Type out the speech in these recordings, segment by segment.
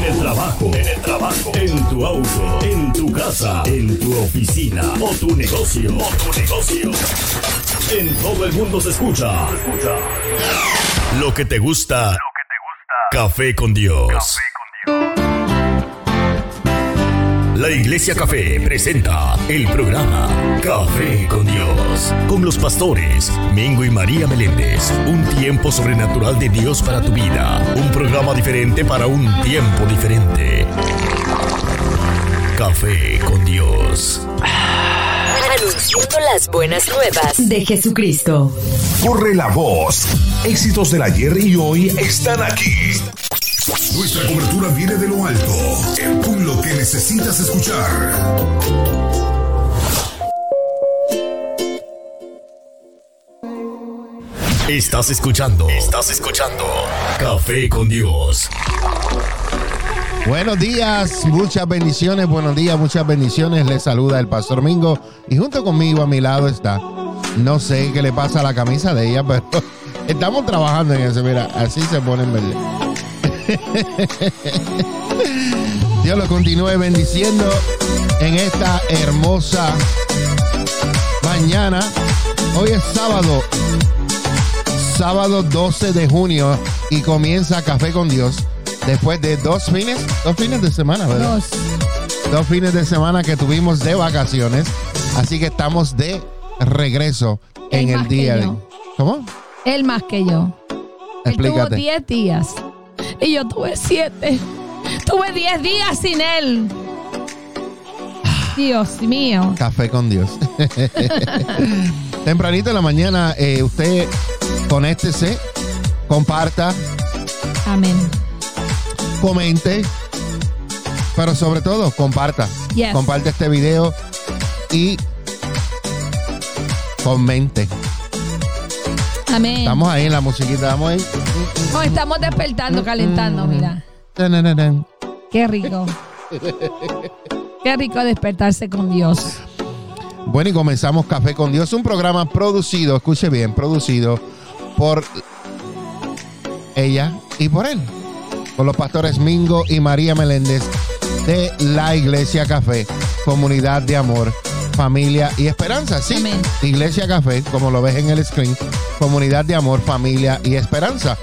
En el trabajo, en el trabajo, en tu auto, en tu casa, en tu oficina o tu negocio, o tu negocio. En todo el mundo se escucha. Lo que te gusta. Lo que te gusta. Café con Dios. Café La Iglesia Café presenta el programa Café con Dios, con los pastores Mingo y María Meléndez. Un tiempo sobrenatural de Dios para tu vida. Un programa diferente para un tiempo diferente. Café con Dios. Anunciando las buenas nuevas de Jesucristo. Corre la voz. Éxitos del ayer y hoy están aquí. Nuestra cobertura viene de lo alto. Con lo que necesitas escuchar. Estás escuchando. Estás escuchando. Café con Dios. Buenos días, muchas bendiciones, buenos días, muchas bendiciones. Les saluda el Pastor Mingo y junto conmigo a mi lado está, no sé qué le pasa a la camisa de ella, pero estamos trabajando en eso. Mira, así se pone en verde. Dios lo continúe bendiciendo en esta hermosa mañana. Hoy es sábado, sábado 12 de junio y comienza Café con Dios después de dos fines, dos fines de semana, ¿verdad? Dos. Dos fines de semana que tuvimos de vacaciones, así que estamos de regreso en Él el día de. ¿Cómo? Él más que yo. Él tuvo Explícate. 10 días y yo tuve 7. Tuve 10 días sin él. Dios mío. Café con Dios. Tempranito en la mañana, eh, usted conéctese, comparta, Amén. comente, pero sobre todo comparta. Yes. Comparte este video y comente. Amén. Estamos ahí en la musiquita, estamos ahí. Nos estamos despertando, calentando, mira. Qué rico. Qué rico despertarse con Dios. Bueno, y comenzamos Café con Dios, un programa producido, escuche bien, producido por ella y por él, por los pastores Mingo y María Meléndez de la Iglesia Café, comunidad de amor, familia y esperanza. Sí, Amén. Iglesia Café, como lo ves en el screen, comunidad de amor, familia y esperanza.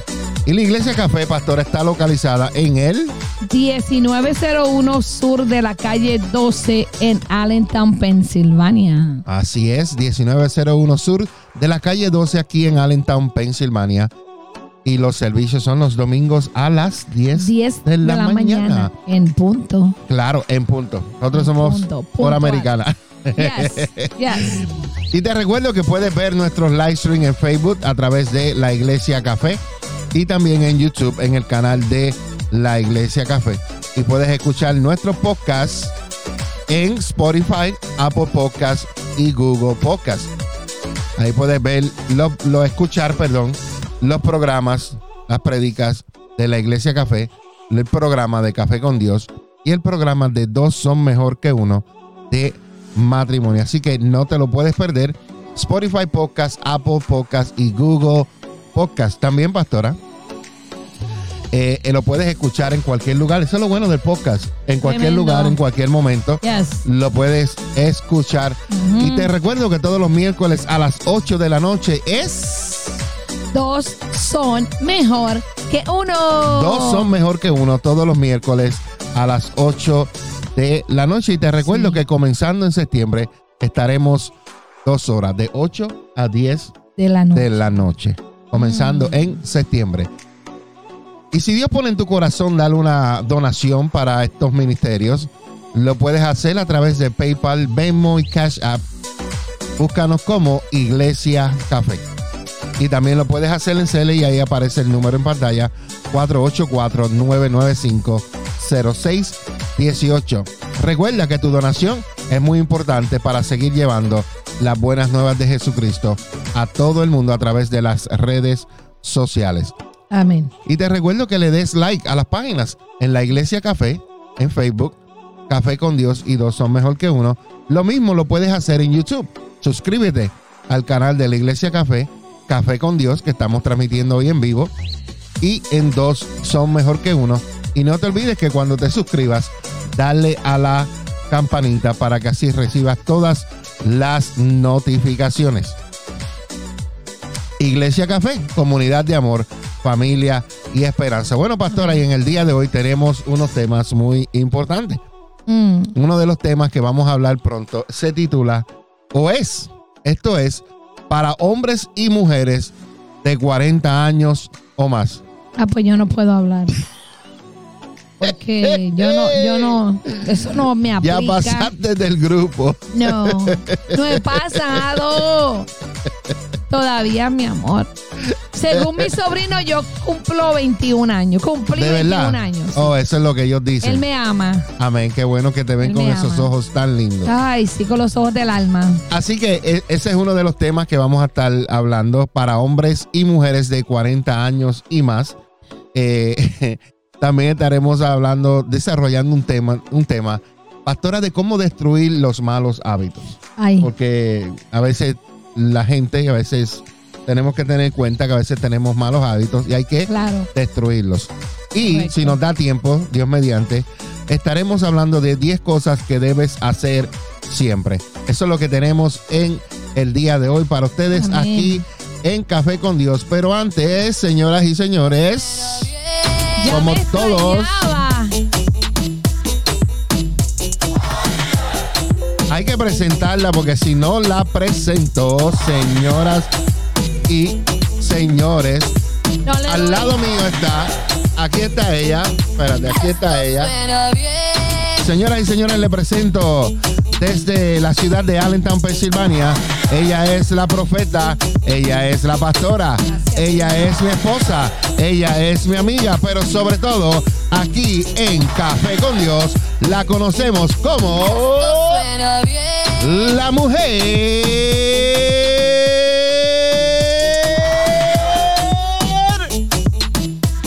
Y la Iglesia Café, pastor, está localizada en el 1901 sur de la calle 12 en Allentown, Pensilvania. Así es, 1901 Sur de la calle 12 aquí en Allentown, Pensilvania. Y los servicios son los domingos a las 10, 10 de la, mañana. En punto. Claro, en punto. Nosotros En somos punto, por puntual. americana. Y te recuerdo que puedes ver nuestros live stream en Facebook a través de La Iglesia Café y también en YouTube en el canal de La Iglesia Café. Y puedes escuchar nuestros podcasts en Spotify, Apple Podcasts y Google Podcasts. Ahí puedes ver, lo- escuchar, perdón, los programas, las predicas de la Iglesia Café, el programa de Café con Dios y el programa de Dos son mejor que uno de matrimonio. Así que no te lo puedes perder. Spotify Podcast, Apple Podcast y Google Podcast. También, pastora. eh, eh, lo puedes escuchar en cualquier lugar. Eso es lo bueno del podcast. En cualquier Tremendo. lugar, en cualquier momento Yes. lo puedes escuchar. Y te recuerdo que todos los miércoles a las 8 de la noche es... Dos son mejor que uno. Dos son mejor que uno todos los miércoles a las 8 de la noche. Y te recuerdo Sí. que comenzando en septiembre estaremos dos horas, de 8 a 10 de la noche. de la noche, comenzando Mm. en septiembre. Y si Dios pone en tu corazón darle una donación para estos ministerios, lo puedes hacer a través de PayPal, Venmo y Cash App. Búscanos como Iglesia Café. Y también lo puedes hacer en Cele y ahí aparece el número en pantalla 484-995-0618. Recuerda que tu donación es muy importante para seguir llevando las buenas nuevas de Jesucristo a todo el mundo a través de las redes sociales. Amén. Y te recuerdo que le des like a las páginas en la Iglesia Café, en Facebook, Café con Dios y dos son mejor que uno. Lo mismo lo puedes hacer en YouTube. Suscríbete al canal de la Iglesia Café, Café con Dios, que estamos transmitiendo hoy en vivo. Y en dos son mejor que uno. Y no te olvides que cuando te suscribas, dale a la campanita para que así recibas todas las notificaciones. Iglesia Café, comunidad de amor, familia y esperanza. Bueno, pastora, y en el día de hoy tenemos unos temas muy importantes. Mm, Uno de los temas que vamos a hablar pronto se titula, o es, esto es, para hombres y mujeres de 40 años o más. Ah, pues yo no puedo hablar. Porque yo no, yo no, eso no me Ya aplica. pasaste del grupo. No, no he pasado. Todavía, mi amor. Según mi sobrino, yo cumplo 21 años. Cumplí De 21 verdad. años. Oh, eso es lo que ellos dicen. Él me ama. Amén. Qué bueno que te ven Él con esos ama. ojos tan lindos. Ay, sí, con los ojos del alma. Así que e- ese es uno de los temas que vamos a estar hablando para hombres y mujeres de 40 años y más. Eh, también estaremos hablando, desarrollando un tema, un tema, pastora, de cómo destruir los malos hábitos. Ay, Porque a veces la gente, a veces tenemos que tener en cuenta que a veces tenemos malos hábitos y hay que claro. destruirlos. Y Correcto. si nos da tiempo, Dios mediante, estaremos hablando de 10 cosas que debes hacer siempre. Eso es lo que tenemos en el día de hoy para ustedes Amén. aquí en Café con Dios. Pero antes, señoras y señores, Ya como me todos. extrañaba. hay que presentarla porque si no la presentó, señoras y señores, No al lado mío está, aquí está ella, espérate, aquí está ella. Señoras y señores, le presento desde la ciudad de Allentown, Pensilvania. Ella es la profeta, ella es la pastora, ella es mi esposa, ella es mi amiga, pero sobre todo aquí en Café con Dios la conocemos como la mujer.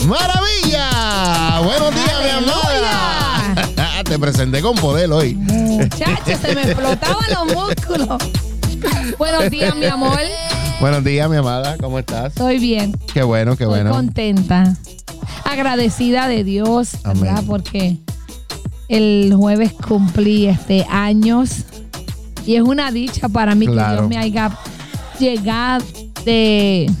Maravilla. Buenos días, mi amada. Te presenté con poder hoy. Muchacho, se me explotaban los músculos. Buenos días, mi amor. Buenos días, mi amada. ¿Cómo estás? Estoy bien. Qué bueno, qué Estoy bueno. contenta. Agradecida de Dios, Amén. ¿verdad? Porque el jueves cumplí este años. Y es una dicha para mí que. Dios me haya llegado de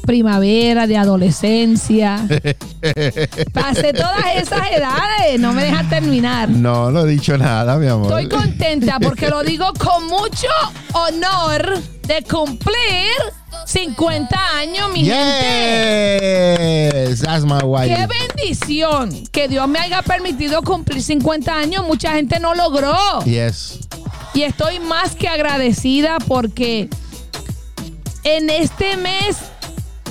primavera, de adolescencia. Pasé todas esas edades, no me dejas terminar. No, no he dicho nada, mi amor. Estoy contenta porque lo digo con mucho honor de cumplir 50 años, mi gente. Yes, that's my wife. Qué bendición que Dios me haya permitido cumplir 50 años. Mucha gente no logró. Yes. Y estoy más que agradecida porque en este mes,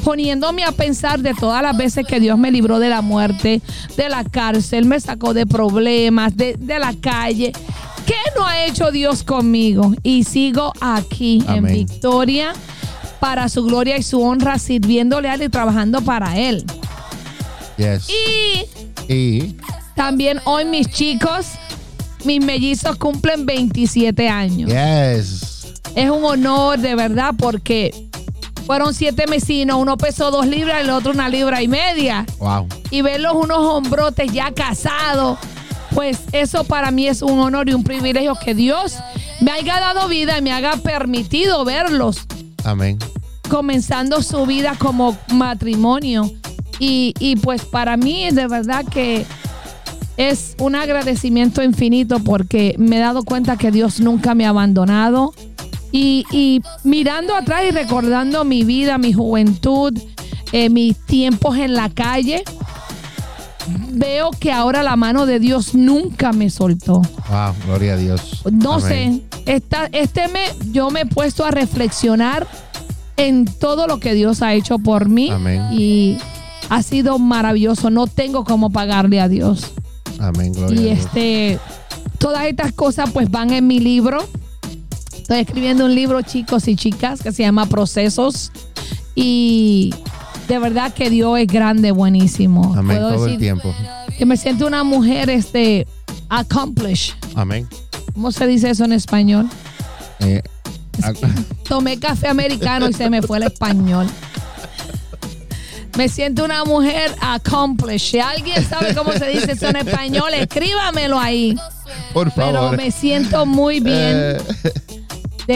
poniéndome a pensar de todas las veces que Dios me libró de la muerte, de la cárcel, me sacó de problemas, de, de la calle. ¿Qué no ha hecho Dios conmigo? Y sigo aquí en victoria para su gloria y su honra, sirviéndole a Él y trabajando para Él. Yes. Y Y también hoy mis chicos, mis mellizos cumplen 27 años. yes. Es un honor de verdad porque fueron siete vecinos, uno pesó dos libras, el otro una libra y media. Wow. Y verlos unos hombrotes ya casados, pues eso para mí es un honor y un privilegio que Dios me haya dado vida y me haya permitido verlos Amén. comenzando su vida como matrimonio. Y, y pues para mí de verdad que es un agradecimiento infinito porque me he dado cuenta que Dios nunca me ha abandonado. Y, y mirando atrás y recordando mi vida, mi juventud, eh, mis tiempos en la calle, veo que ahora la mano de Dios nunca me soltó. Wow, gloria a Dios. No Amén. sé, esta, este mes yo me he puesto a reflexionar en todo lo que Dios ha hecho por mí Amén. y ha sido maravilloso. No tengo cómo pagarle a Dios. Amén, gloria Y a Dios. este, todas estas cosas pues van en mi libro. Estoy escribiendo un libro, chicos y chicas, que se llama Procesos. Y de verdad que Dios es grande, buenísimo. Amén, Puedo todo el tiempo. que me siento una mujer este, accomplished. Amén. ¿Cómo se dice eso en español? Eh, Tomé café americano y se me fue el español. Me siento una mujer accomplished. Si alguien sabe cómo se dice eso en español, escríbamelo ahí. Por Pero favor. me siento muy bien Eh,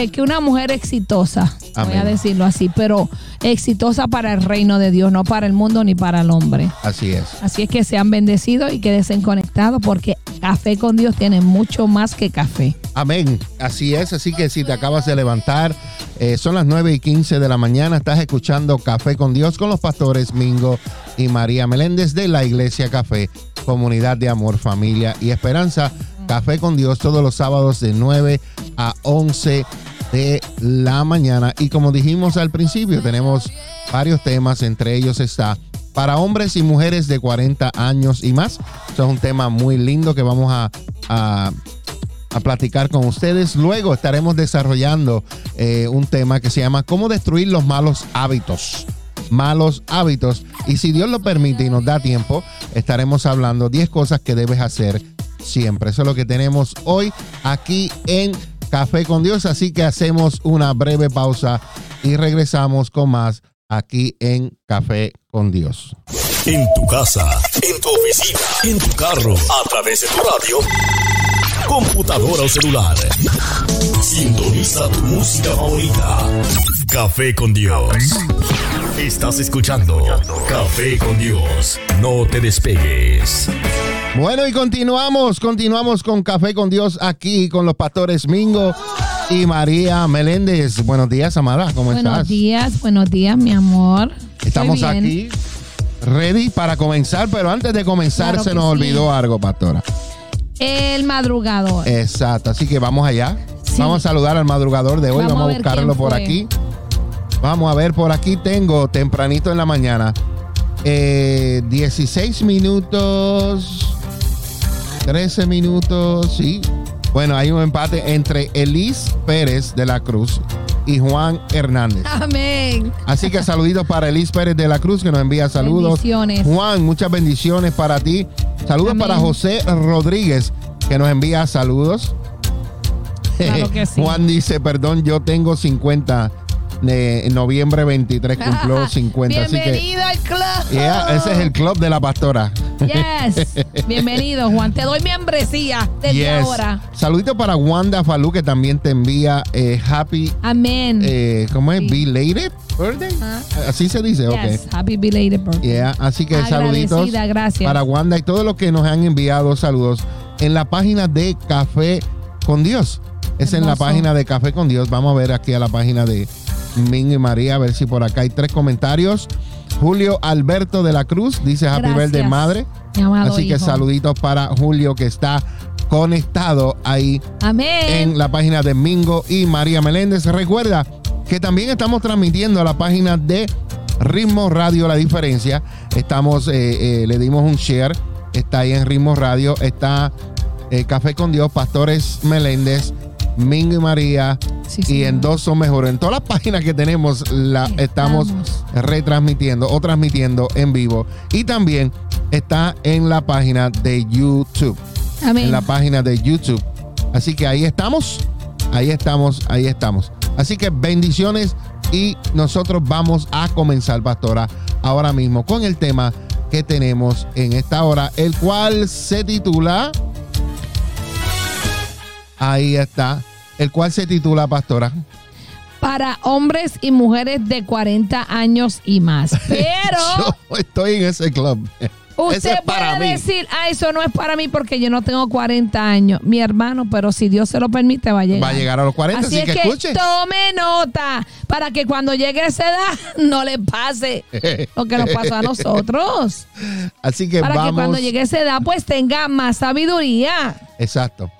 de que una mujer exitosa, voy a decirlo así, pero exitosa para el reino de Dios, no para el mundo ni para el hombre. así es. Así es que sean bendecidos y quédense conectados porque café con Dios tiene mucho más que café. Amén. Así es. Así que si te acabas de levantar, eh, son las 9 y 15 de la mañana. Estás escuchando Café con Dios con los pastores Mingo y María Meléndez de la Iglesia Café, Comunidad de Amor, Familia y Esperanza. Café con Dios todos los sábados de 9 a 11 de la mañana. Y como dijimos al principio, tenemos varios temas. Entre ellos está para hombres y mujeres de 40 años y más. Eso es un tema muy lindo que vamos a- a a platicar con ustedes. Luego estaremos desarrollando eh, un tema que se llama cómo destruir los malos hábitos. Malos hábitos. Y si Dios lo permite y nos da tiempo, estaremos hablando 10 cosas que debes hacer siempre. Eso es lo que tenemos hoy aquí en Café con Dios. Así que hacemos una breve pausa y regresamos con más aquí en Café con Dios. En tu casa, en tu oficina, en tu carro, a través de tu radio, computadora o celular. Sintoniza tu música favorita. Café con Dios. Estás escuchando Café con Dios. No te despegues. Bueno, y continuamos, continuamos con Café con Dios aquí con los pastores Mingo y María Meléndez. Buenos días, Amada, ¿cómo Buenos estás? días, buenos días, mi amor. Estamos aquí ready para comenzar, pero antes de comenzar Claro se nos sí. olvidó algo, pastora. El madrugador. Exacto, así que vamos allá. Sí. Vamos a saludar al madrugador de hoy, Vamos vamos, a buscarlo por aquí. Vamos a ver, por aquí tengo tempranito en la mañana. eh, 16 minutos, 13 minutos, sí. Bueno, hay un empate entre Elis Pérez de la Cruz y Juan Hernández. Amén. Así que saluditos para Elis Pérez de la Cruz que nos envía saludos. Bendiciones. Juan, muchas bendiciones para ti. Saludos Amén. para José Rodríguez que nos envía saludos. Claro que sí. Juan dice, perdón, yo tengo 50. En noviembre 23 cumplió 50. Así que, Bienvenido al club. yeah, ese es el club de la pastora. Yes. Bienvenido, Juan. Te doy membresía desde Yes. ahora. Saludito para Wanda Falú que también te envía eh, happy, Amén. eh, ¿cómo es? Sí. Belated birthday. Ah. Así se dice, ok. Yes. Happy belated birthday. Yeah, así que Agradecida, saluditos gracias. para Wanda y todos los que nos han enviado saludos en la página de Café con Dios. Es en la página de Café con Dios. Vamos a ver aquí a la página de Ming y María, a ver si por acá hay tres comentarios. Julio Alberto de la Cruz dice Happy Gracias, Birthday Madre. Así que saluditos para Julio que está conectado ahí Amén. en la página de Mingo y María Meléndez. Recuerda que también estamos transmitiendo a la página de Ritmo Radio La Diferencia. Estamos, eh, eh, le dimos un share. Está ahí en Ritmo Radio. Está eh, Café con Dios, Pastores Meléndez, Mingo y María. Sí, y señor. en dos son mejores. En todas las páginas que tenemos la estamos, Estamos. retransmitiendo o transmitiendo en vivo. Y también está en la página de YouTube Amén. en la página de YouTube. Así que ahí estamos, ahí estamos, ahí estamos. Así que bendiciones y nosotros vamos a comenzar, pastora, ahora mismo con el tema que tenemos en esta hora, el cual se titula... Ahí está. El cual se titula, pastora. Para hombres y mujeres de 40 años y más. Pero Yo estoy en ese club. Usted es puede mí. decir, ah, eso no es para mí porque yo no tengo 40 años. Mi hermano, pero si Dios se lo permite, va a llegar. Va a llegar a los 40, así, Así es que, que, escuche. tome nota para que cuando llegue a esa edad no le pase lo que nos pasó a nosotros. Así que para que vamos. cuando llegue a esa edad pues tenga más sabiduría. Exacto.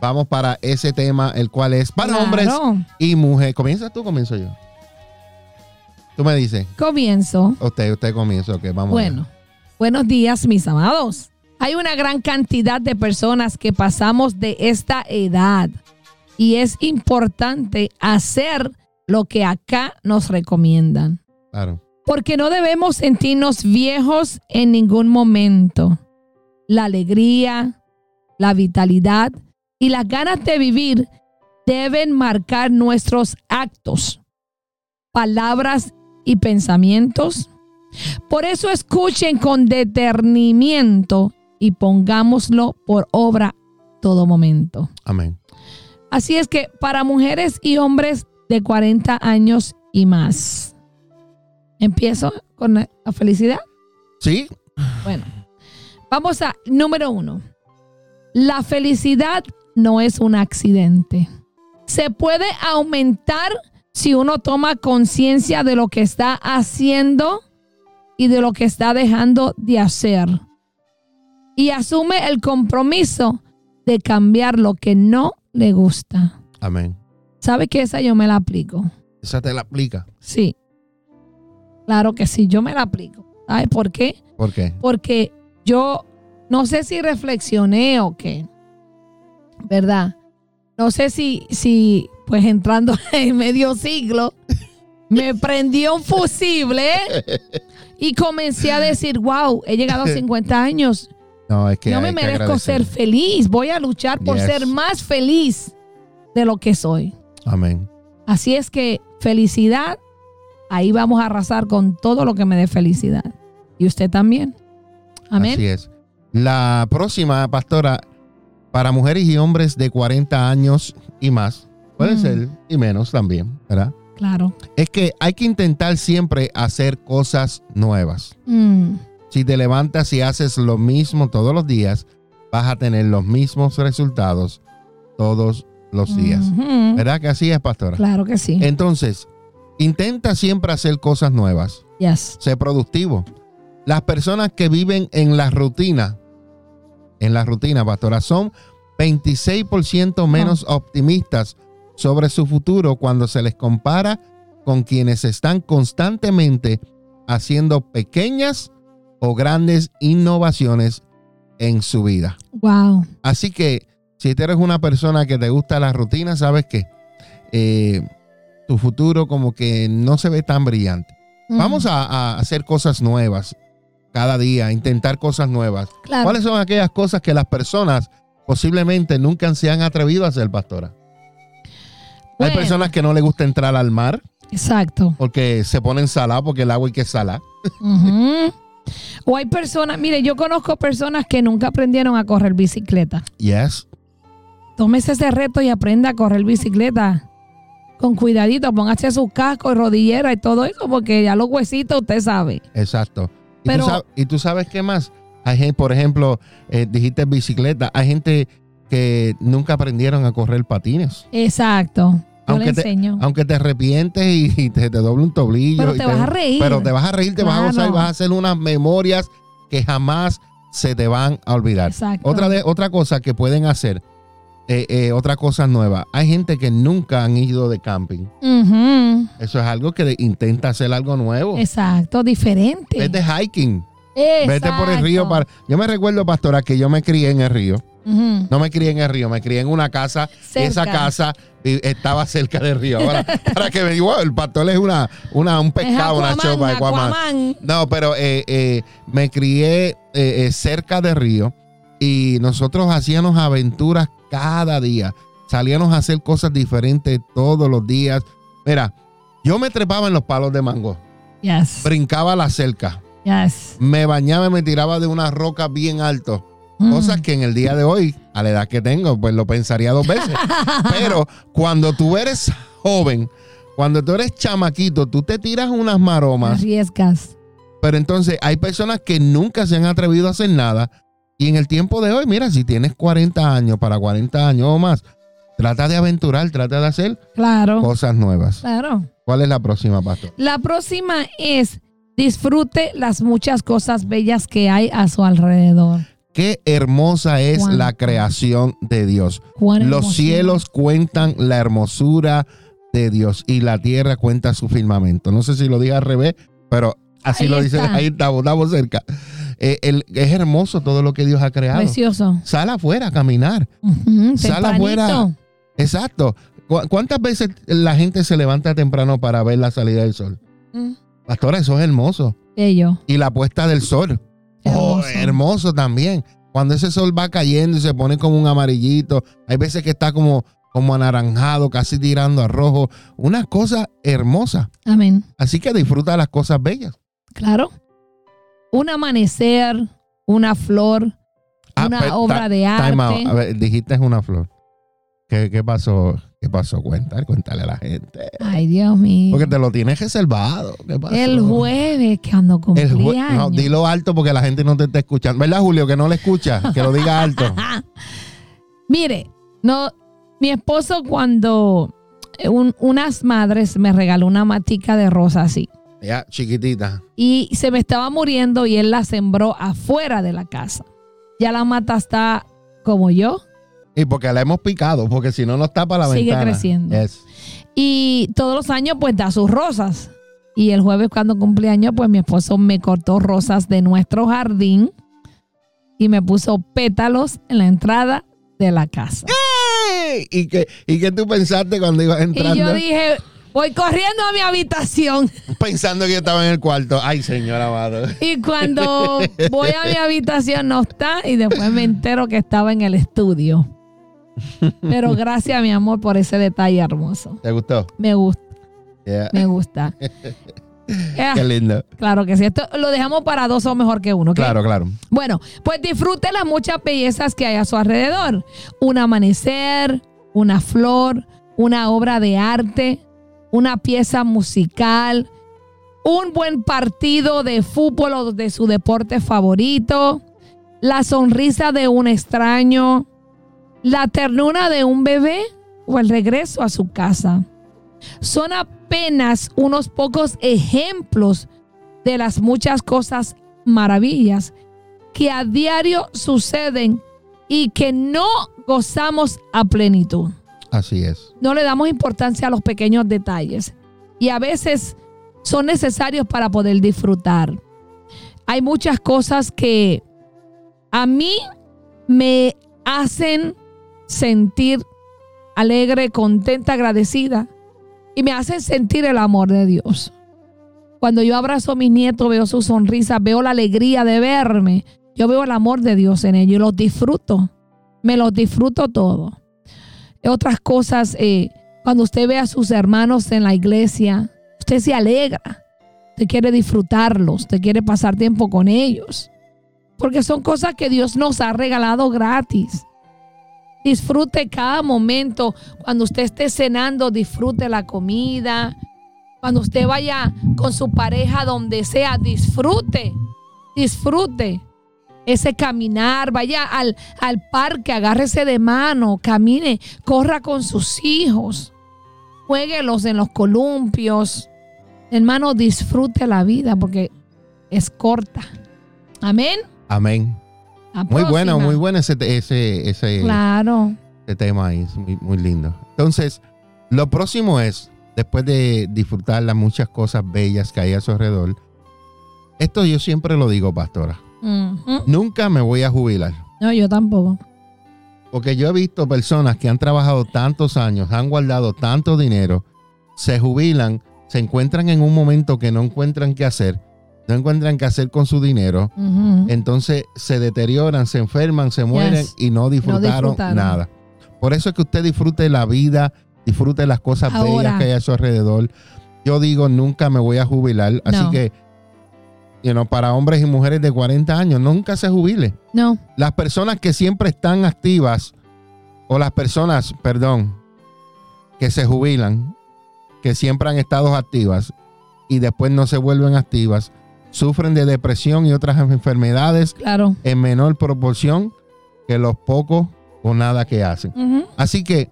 Vamos para ese tema, el cual es para Claro. hombres y mujeres. ¿Comienzas tú o comienzo yo? Tú me dices. Comienzo. Usted, usted comienza. Ok, vamos. Bueno, buenos días, mis amados. Hay una gran cantidad de personas que pasamos de esta edad y es importante hacer lo que acá nos recomiendan. Claro. Porque no debemos sentirnos viejos en ningún momento. La alegría, la vitalidad y las ganas de vivir deben marcar nuestros actos, palabras y pensamientos Por eso escuchen con detenimiento y pongámoslo por obra todo momento. Amén. Así es que para mujeres y hombres de 40 años y más. Empiezo con la felicidad. Sí, Bueno, vamos a número uno. La felicidad no es un accidente. Se puede aumentar si uno toma conciencia de lo que está haciendo y de lo que está dejando de hacer. Y asume el compromiso de cambiar lo que no le gusta. amén. ¿Sabe que esa yo me la aplico? Esa te la aplica. Sí. Claro que sí, yo me la aplico. ¿Sabe por qué? ¿Por qué? porque yo no sé si reflexioné o qué, ¿verdad? No sé si, si pues entrando en medio siglo, me prendió un fusible y comencé a decir, wow, he llegado a 50 años, No, es que yo me que merezco ser feliz, voy a luchar por Yes. ser más feliz de lo que soy. Amén. Así es que felicidad, ahí vamos a arrasar con todo lo que me dé felicidad. Y usted también. Amén. Así es. La próxima, pastora, para mujeres y hombres de 40 años y más, puede Mm. ser y menos también, ¿verdad? Claro. Es que hay que intentar siempre hacer cosas nuevas. Mm, Si te levantas y haces lo mismo todos los días, vas a tener los mismos resultados todos los días. ujú. ¿Verdad que así es, pastora? Claro que sí. Entonces, intenta siempre hacer cosas nuevas. Yes. Sé productivo. Las personas que viven en la rutina, en la rutina, pastora, son 26% menos optimistas sobre su futuro cuando se les compara con quienes están constantemente haciendo pequeñas o grandes innovaciones en su vida. Wow. Así que si tú eres una persona que te gusta la rutina, sabes que eh, tu futuro como que no se ve tan brillante. Vamos a, a hacer cosas nuevas cada día, intentar cosas nuevas. Claro. ¿Cuáles son aquellas cosas que las personas posiblemente nunca se han atrevido a hacer, pastora? Hay personas que no les gusta entrar al mar Exacto. porque se ponen salada porque el agua hay que salar. O hay personas, mire, yo conozco personas que nunca aprendieron a correr bicicleta. Yes. Tómese ese reto y aprenda a correr bicicleta. Con cuidadito, póngase su casco y rodillera y todo eso, porque ya los huesitos usted sabe. Exacto. Y, Pero- tú, sabes, y tú sabes qué más. Hay gente, por ejemplo, eh, dijiste bicicleta. Hay gente que nunca aprendieron a correr patines. Exacto. Yo Aunque te- enseño. Aunque te arrepientes y, y te, te doble un tobillo. Pero y te vas a reír. Pero te vas a reír, te vas a gozar y vas a hacer unas memorias que jamás se te van a olvidar. Exacto. Otra, de, otra cosa que pueden hacer, eh, eh, otra cosa nueva. Hay gente que nunca han ido de camping. Eso es algo que intenta hacer algo nuevo. Exacto, diferente. Vete hiking. Vete por el río. Para... Yo me recuerdo, pastora, que yo me crié en el río. No me crié en el río, me crié en una casa. y esa casa eh, estaba cerca del río. Ahora, para que me diga, "Wow, el pastor es una, una, un Es pescado, una chopa de Aquaman". Aquaman. No, pero eh, me crié cerca del río y nosotros hacíamos aventuras cada día. Salíamos a hacer cosas diferentes todos los días. Mira, yo me trepaba en los palos de mango, Yes. brincaba la cerca, Yes. me bañaba y me tiraba de una roca bien alto. Mm. Cosas que en el día de hoy, a la edad que tengo, pues lo pensaría dos veces. Pero cuando tú eres joven, cuando tú eres chamaquito, tú te tiras unas maromas. Arriesgas. Pero entonces hay personas que nunca se han atrevido a hacer nada. Y en el tiempo de hoy, mira, si tienes 40 años, para 40 años o más, trata de aventurar, trata de hacer Claro. cosas nuevas. Claro. ¿Cuál es la próxima, pastor? La próxima es disfrute las muchas cosas bellas que hay a su alrededor. Qué hermosa es la creación de Dios. Los hermosura. cielos cuentan la hermosura de Dios y la tierra cuenta su firmamento. No sé si lo dije al revés, pero así Ahí lo dice. Ahí estamos, estamos cerca. Eh, el- es hermoso todo lo que Dios ha creado. Precioso. Sal afuera a caminar. Ujú, Sal tempranito. afuera. Exacto. ¿Cu- ¿Cuántas veces la gente se levanta temprano para ver la salida del sol? Mm, Pastora, eso es hermoso. Bello. Y la puesta del sol. Oh, Hermoso. hermoso también. Cuando ese sol va cayendo y se pone como un amarillito, hay veces que está como, como anaranjado, casi tirando a rojo. Una cosa hermosa. Amén. Así que disfruta las cosas bellas. Claro. Un amanecer, una flor, Ah, una pe- obra de out. arte. A ver, dijiste una flor. ¿Qué, qué pasó? ¿Qué pasó? Cuéntale, cuéntale a la gente. Ay, Dios mío. Porque te lo tienes reservado. ¿Qué pasó? El jueves que ando El cumpleaños. no, dilo alto porque la gente no te está escuchando. ¿Verdad, Julio? Que no le escucha. Que lo diga alto. Mire, no, mi esposo cuando eh, un- unas madres me regaló una matica de rosa así ya, chiquitita. y se me estaba muriendo y él la sembró afuera de la casa. Ya la mata está como yo Y porque la hemos picado, porque si no nos tapa la Sigue ventana. creciendo. Yes. y todos los años pues da sus rosas. Y el jueves cuando cumpleaños pues mi esposo me cortó rosas de nuestro jardín y me puso pétalos en la entrada de la casa. ¡Ey! ¿Y qué, ¿Y qué tú pensaste cuando ibas Y entrando? yo dije, voy corriendo a mi habitación. Pensando que yo estaba en el cuarto. Ay, señor amado. Y cuando voy a mi habitación no está y después me entero que estaba en el estudio. Pero gracias, mi amor, por ese detalle hermoso. ¿Te gustó? Me gusta, Yeah. me gusta. Qué lindo. claro que sí. Esto lo dejamos para dos o mejor que uno. Claro, claro. Bueno, pues disfrute las muchas bellezas que hay a su alrededor. Un amanecer, una flor, una obra de arte, una pieza musical, un buen partido de fútbol o de su deporte favorito, la sonrisa de un extraño, la ternura de un bebé o el regreso a su casa. Son apenas unos pocos ejemplos de las muchas cosas maravillas que a diario suceden y que no gozamos a plenitud. Así es. No le damos importancia a los pequeños detalles y a veces son necesarios para poder disfrutar. Hay muchas cosas que a mí me hacen sentir alegre, contenta, agradecida y me hacen sentir el amor de Dios. Cuando yo abrazo a mis nietos, veo su sonrisa, veo la alegría de verme. Yo veo el amor de Dios en ellos y los disfruto. Me los disfruto todo. Otras cosas, eh, cuando usted ve a sus hermanos en la iglesia, usted se alegra. Usted quiere disfrutarlos, usted quiere pasar tiempo con ellos. Porque son cosas que Dios nos ha regalado gratis. Disfrute cada momento. Cuando usted esté cenando, disfrute la comida. Cuando usted vaya con su pareja donde sea, disfrute. Disfrute ese caminar. Vaya al, al parque, agárrese de mano, camine, corra con sus hijos. Jueguelos en los columpios. Hermano, disfrute la vida porque es corta. Amén. Amén. La Muy bueno, muy bueno ese, ese, ese, Claro. ese tema ahí. Es muy, muy lindo. Entonces, lo próximo es, después de disfrutar las muchas cosas bellas que hay a su alrededor, esto yo siempre lo digo, pastora. Ujú. Nunca me voy a jubilar. No, yo tampoco. Porque yo he visto personas que han trabajado tantos años, han guardado tanto dinero, se jubilan, se encuentran en un momento que no encuentran qué hacer, no encuentran qué hacer con su dinero, entonces se deterioran, se enferman, se mueren Yes. y no disfrutaron, disfrutaron. nada. Por eso es que usted disfrute la vida, disfrute las cosas Ahora. bellas que hay a su alrededor. Yo digo, nunca me voy a jubilar, así que, you know, para hombres y mujeres de 40 años, nunca se jubile No. las personas que siempre están activas, o las personas, perdón, que se jubilan, que siempre han estado activas y después no se vuelven activas, sufren de depresión y otras enfermedades Claro. en menor proporción que los pocos o nada que hacen. Así que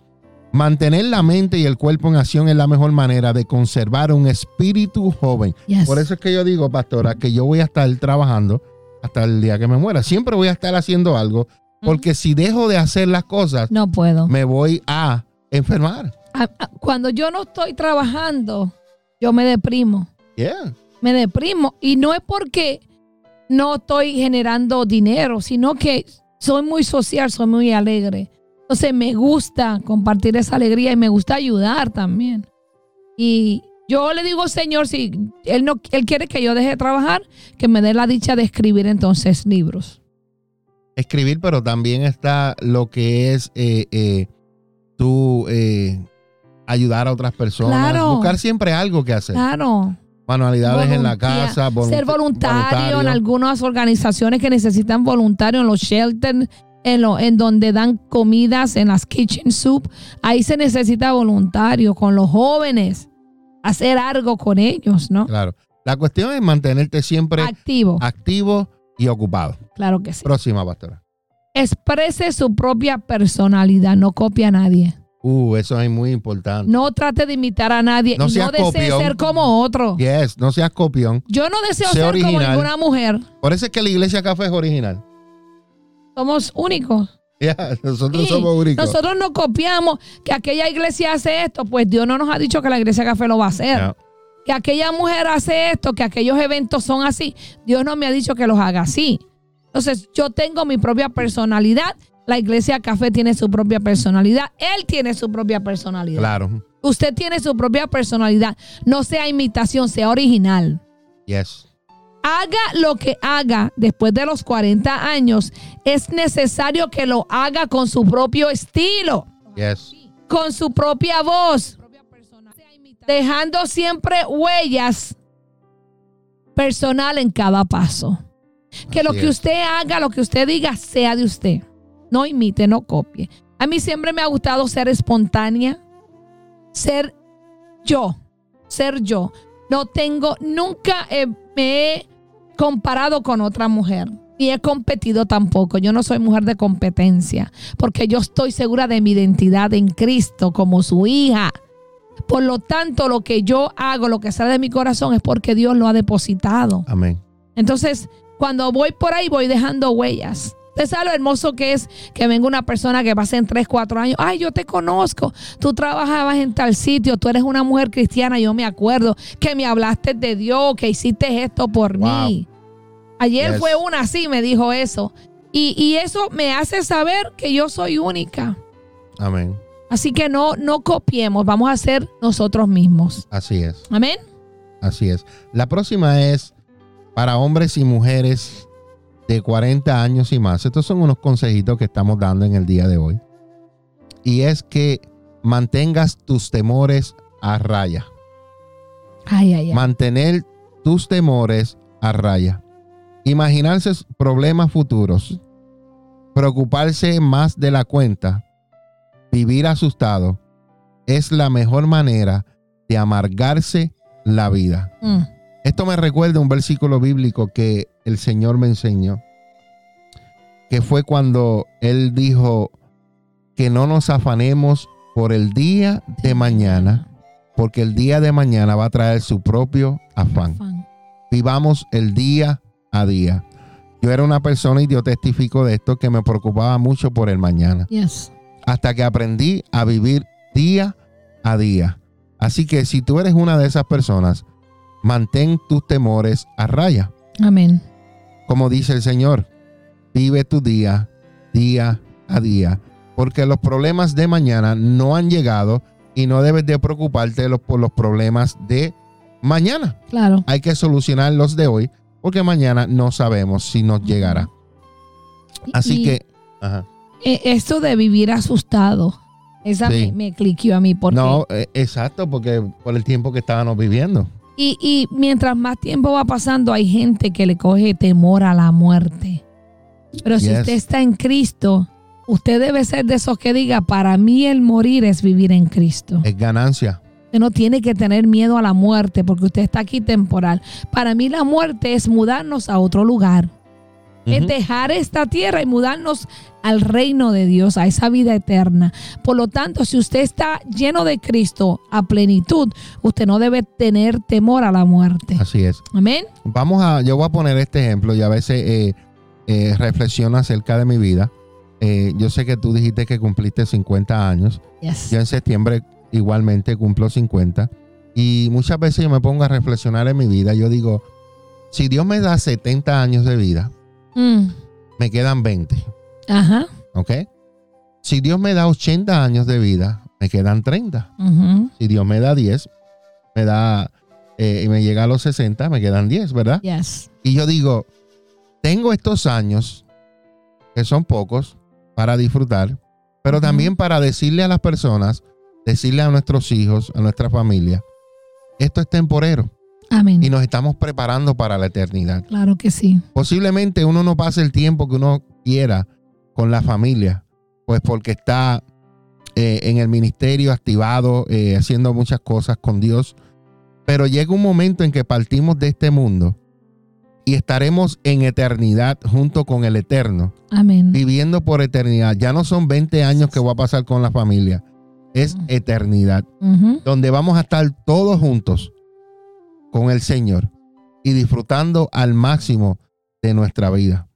mantener la mente y el cuerpo en acción es la mejor manera de conservar un espíritu joven. Yes. Por eso es que yo digo, pastora, que yo voy a estar trabajando hasta el día que me muera. Siempre voy a estar haciendo algo, porque si dejo de hacer las cosas, No puedo. me voy a enfermar. Cuando yo no estoy trabajando, yo me deprimo. Yeah. Me deprimo. Y no es porque no estoy generando dinero, sino que soy muy social, soy muy alegre. Entonces me gusta compartir esa alegría y me gusta ayudar también. Y yo le digo, Señor, si él, no, él quiere que yo deje de trabajar, que me dé la dicha de escribir entonces libros. Escribir, pero también está lo que es eh, eh, tú eh, ayudar a otras personas. Claro. Buscar siempre algo que hacer. Claro. Manualidades en la casa. volunti- ser voluntario, en voluntario. algunas organizaciones que necesitan voluntarios, en los shelters, en, lo, en donde dan comidas, en las kitchen soup. Ahí se necesita voluntario con los jóvenes. Hacer algo con ellos, ¿no? Claro. La cuestión es mantenerte siempre Activo. activo y ocupado. Claro que sí. Próxima, pastora. Exprese su propia personalidad, no copia a nadie. Uh, eso es muy importante. No trate de imitar a nadie No seas no desee copión. ser como otro. Yes, no seas copión. Yo no deseo Sé ser como ninguna mujer. Por eso es que la iglesia café es original. Somos únicos. Ya, nosotros Sí, somos únicos. Nosotros no copiamos que aquella iglesia hace esto, pues Dios no nos ha dicho que la iglesia café lo va a hacer. Que aquella mujer hace esto, que aquellos eventos son así. Dios no me ha dicho que los haga así. Entonces, yo tengo mi propia personalidad. La iglesia café tiene su propia personalidad. Él tiene su propia personalidad. Claro. Usted tiene su propia personalidad. No sea imitación, sea original. Yes. Haga lo que haga después de los 40 años. Es necesario que lo haga con su propio estilo con su propia voz, dejando siempre huellas personal en cada paso. Que lo que es. usted haga, lo que usted diga, sea de usted. No imite, no copie. A mí siempre me ha gustado ser espontánea, ser yo, ser yo. No tengo, nunca eh, me he comparado con otra mujer. Ni he competido tampoco. Yo no soy mujer de competencia. Porque yo estoy segura de mi identidad en Cristo como su hija. Por lo tanto, lo que yo hago, lo que sale de mi corazón es porque Dios lo ha depositado. Amén. Entonces, cuando voy por ahí, voy dejando huellas. ¿Usted sabe lo hermoso que es que venga una persona que pase en 3, 4 años? Ay, yo te conozco. Tú trabajabas en tal sitio. Tú eres una mujer cristiana. Yo me acuerdo que me hablaste de Dios, que hiciste esto por Wow. mí. Ayer Yes. fue una así, me dijo eso. Y, y eso me hace saber que yo soy única. Amén. Así que no, no copiemos. Vamos a ser nosotros mismos. Así es. Amén. Así es. La próxima es para hombres y mujeres de 40 años y más. Estos son unos consejitos que estamos dando en el día de hoy. Y es que mantengas tus temores a raya. Ay, ay, ay. Mantener tus temores a raya. Imaginarse problemas futuros. Preocuparse más de la cuenta. Vivir asustado. Es la mejor manera de amargarse la vida. Mm. Esto me recuerda un versículo bíblico que el Señor me enseñó, que fue cuando Él dijo que no nos afanemos por el día de mañana, porque el día de mañana va a traer su propio afán. Vivamos el día a día. Yo era una persona, y yo testifico de esto, que me preocupaba mucho por el mañana, Yes. hasta que aprendí a vivir día a día. Así que si tú eres una de esas personas, mantén tus temores a raya. Amén. Como dice el Señor, vive tu día, día a día, porque los problemas de mañana no han llegado y no debes de preocuparte por los problemas de mañana. Claro. Hay que solucionar los de hoy, porque mañana no sabemos si nos llegará. Así Y, que, ajá. eh, esto de vivir asustado, esa Sí. me, me cliqueó a mí porque no, eh, exacto, porque por el tiempo que estábamos viviendo. Y, y mientras más tiempo va pasando hay gente que le coge temor a la muerte. Pero si Yes. usted está en Cristo, usted debe ser de esos que diga, para mí el morir es vivir en Cristo. Es ganancia. Usted no tiene que tener miedo a la muerte porque usted está aquí temporal. Para mí la muerte es mudarnos a otro lugar. Es dejar esta tierra y mudarnos al reino de Dios, a esa vida eterna. Por lo tanto, si usted está lleno de Cristo a plenitud, usted no debe tener temor a la muerte. Así es. Amén. Vamos a, yo voy a poner este ejemplo y a veces eh, eh, reflexiono acerca de mi vida. Eh, yo sé que tú dijiste que cumpliste 50 años. Yes. Yo en septiembre igualmente cumplo 50. Y muchas veces yo me pongo a reflexionar en mi vida. Yo digo, si Dios me da 70 años de vida, Mm. me quedan 20. Ajá. ¿Ok? Si Dios me da 80 años de vida, me quedan 30. Ujú. Si Dios me da 10, me da eh, y me llega a los 60, me quedan 10, ¿verdad? Yes. Y yo digo, tengo estos años, que son pocos, para disfrutar, pero Ujú. también para decirle a las personas, decirle a nuestros hijos, a nuestra familia, esto es temporero. Amén. y nos estamos preparando para la eternidad. Claro que sí. Posiblemente uno no pase el tiempo que uno quiera con la familia, pues porque está eh, en el ministerio activado, eh, haciendo muchas cosas con Dios. Pero llega un momento en que partimos de este mundo y estaremos en eternidad junto con el Eterno, Amén. viviendo por eternidad. Ya no son 20 años que voy a pasar con la familia, es eternidad, donde vamos a estar todos juntos con el Señor y disfrutando al máximo de nuestra vida.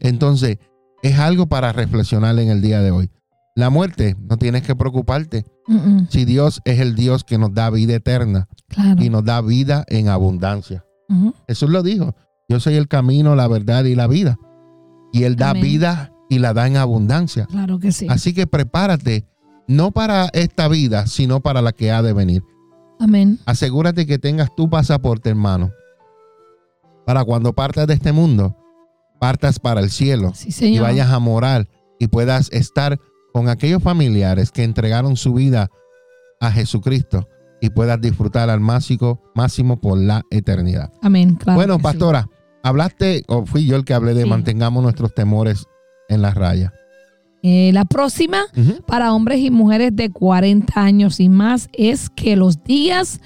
Entonces, es algo para reflexionar en el día de hoy. La muerte, no tienes que preocuparte. Si Dios es el Dios que nos da vida eterna Claro. y nos da vida en abundancia. Jesús lo dijo. Yo soy el camino, la verdad y la vida. Y Él da Amén. vida y la da en abundancia. Claro que sí. Así que prepárate, no para esta vida, sino para la que ha de venir. Amén. Asegúrate que tengas tu pasaporte, hermano. Para cuando partas de este mundo, partas para el cielo Sí, y Señor. vayas a morar y puedas estar con aquellos familiares que entregaron su vida a Jesucristo y puedas disfrutar al máximo, máximo por la eternidad. Amén. Claro bueno, sí. pastora, hablaste, o fui yo el que hablé de Sí. mantengamos nuestros temores en la raya. Eh, la próxima para hombres y mujeres de 40 años y más es que los días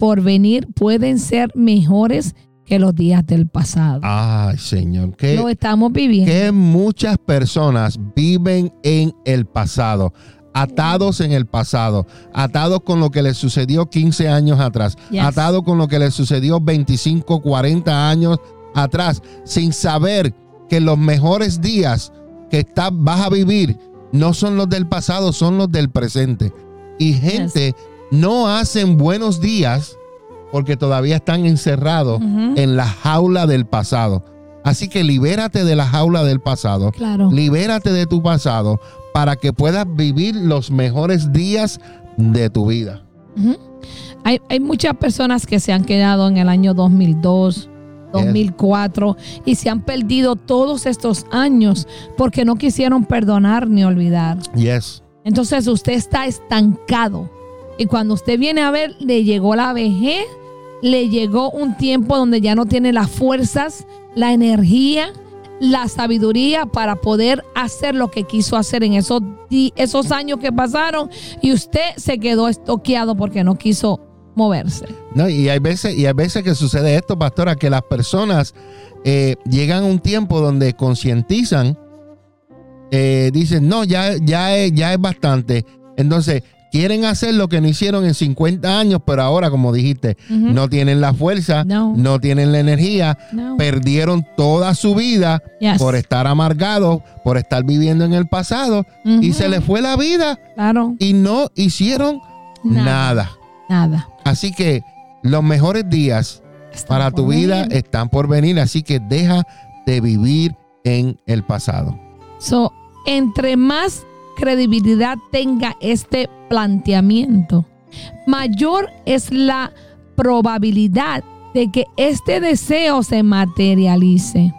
por venir pueden ser mejores que los días del pasado. Ay, Señor, qué, Lo estamos viviendo. que muchas personas viven en el pasado, atados en el pasado, atados con lo que les sucedió 15 años atrás, atados con lo que les sucedió 25, 40 años atrás, sin saber que los mejores días que está- vas a vivir no son los del pasado, son los del presente. Y gente no hacen buenos días porque todavía están encerrados en la jaula del pasado. Así que libérate de la jaula del pasado. Claro. Libérate de tu pasado para que puedas vivir los mejores días de tu vida. Hay, hay muchas personas que se han quedado en el año 2002, 2004 y se han perdido todos estos años porque no quisieron perdonar ni olvidar. Yes. Entonces usted está estancado. Y cuando usted viene a ver, le llegó la vejez, le llegó un tiempo donde ya no tiene las fuerzas, la energía, la sabiduría para poder hacer lo que quiso hacer en esos, esos años que pasaron. Y usted se quedó estoqueado porque no quiso moverse. No, y hay veces, y hay veces que sucede esto, pastora, que las personas eh, llegan a un tiempo donde concientizan, eh, dicen, no, ya, ya, es, ya es bastante. Entonces, quieren hacer lo que no hicieron en 50 años, pero ahora, como dijiste, no tienen la fuerza, No. no tienen la energía, No. perdieron toda su vida Yes. por estar amargados, por estar viviendo en el pasado, y se les fue la vida Claro. y no hicieron Nada. nada. Nada. Así que los mejores días para tu vida están por venir, así que deja de vivir en el pasado. So, entre más credibilidad tenga este planteamiento, mayor es la probabilidad de que este deseo se materialice.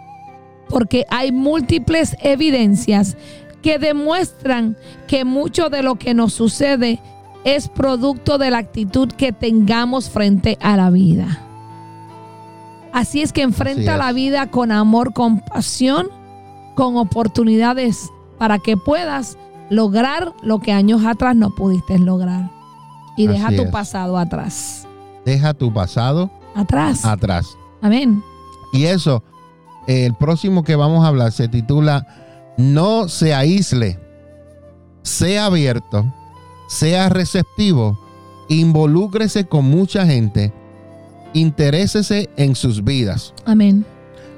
Porque hay múltiples evidencias que demuestran que mucho de lo que nos sucede es producto de la actitud que tengamos frente a la vida. Así es que enfrenta la vida con amor, con pasión, con oportunidades para que puedas lograr lo que años atrás no pudiste lograr. Y deja tu es. pasado atrás. Deja tu pasado Atrás. atrás. Amén. Y eso, el próximo que vamos a hablar se titula No se aísle, sea abierto, sea receptivo, involúcrese con mucha gente, interésese en sus vidas. Amén.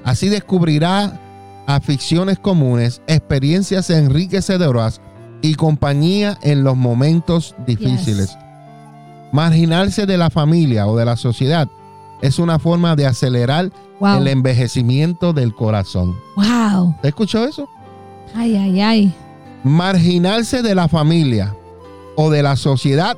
Así descubrirá aficiones comunes, experiencias enriquecedoras y compañía en los momentos difíciles. Marginarse de la familia o de la sociedad es una forma de acelerar Wow. el envejecimiento del corazón. Wow. ¿Te escuchó eso? Ay, ay, ay. Marginarse de la familia o de la sociedad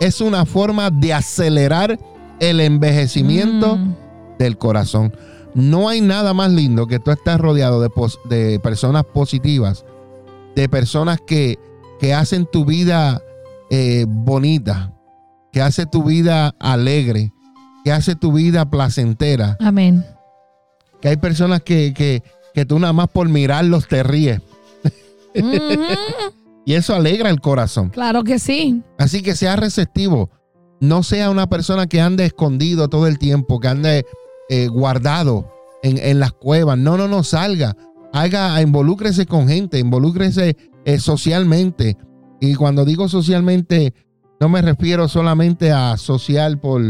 es una forma de acelerar el envejecimiento Mm. del corazón. No hay nada más lindo que tú estar rodeado de, personas positivas, de personas que, que hacen tu vida eh, bonita, que hace tu vida alegre, que hace tu vida placentera. Amén. Que hay personas que, que, que tú nada más por mirarlos te ríes. Y eso alegra el corazón. Claro que sí. Así que sea receptivo. No sea una persona que ande escondido todo el tiempo, que ande eh, guardado en, en las cuevas. No, no, no, salga. Haga, involúcrese con gente, involúcrese eh, socialmente. Y cuando digo socialmente, no me refiero solamente a social por,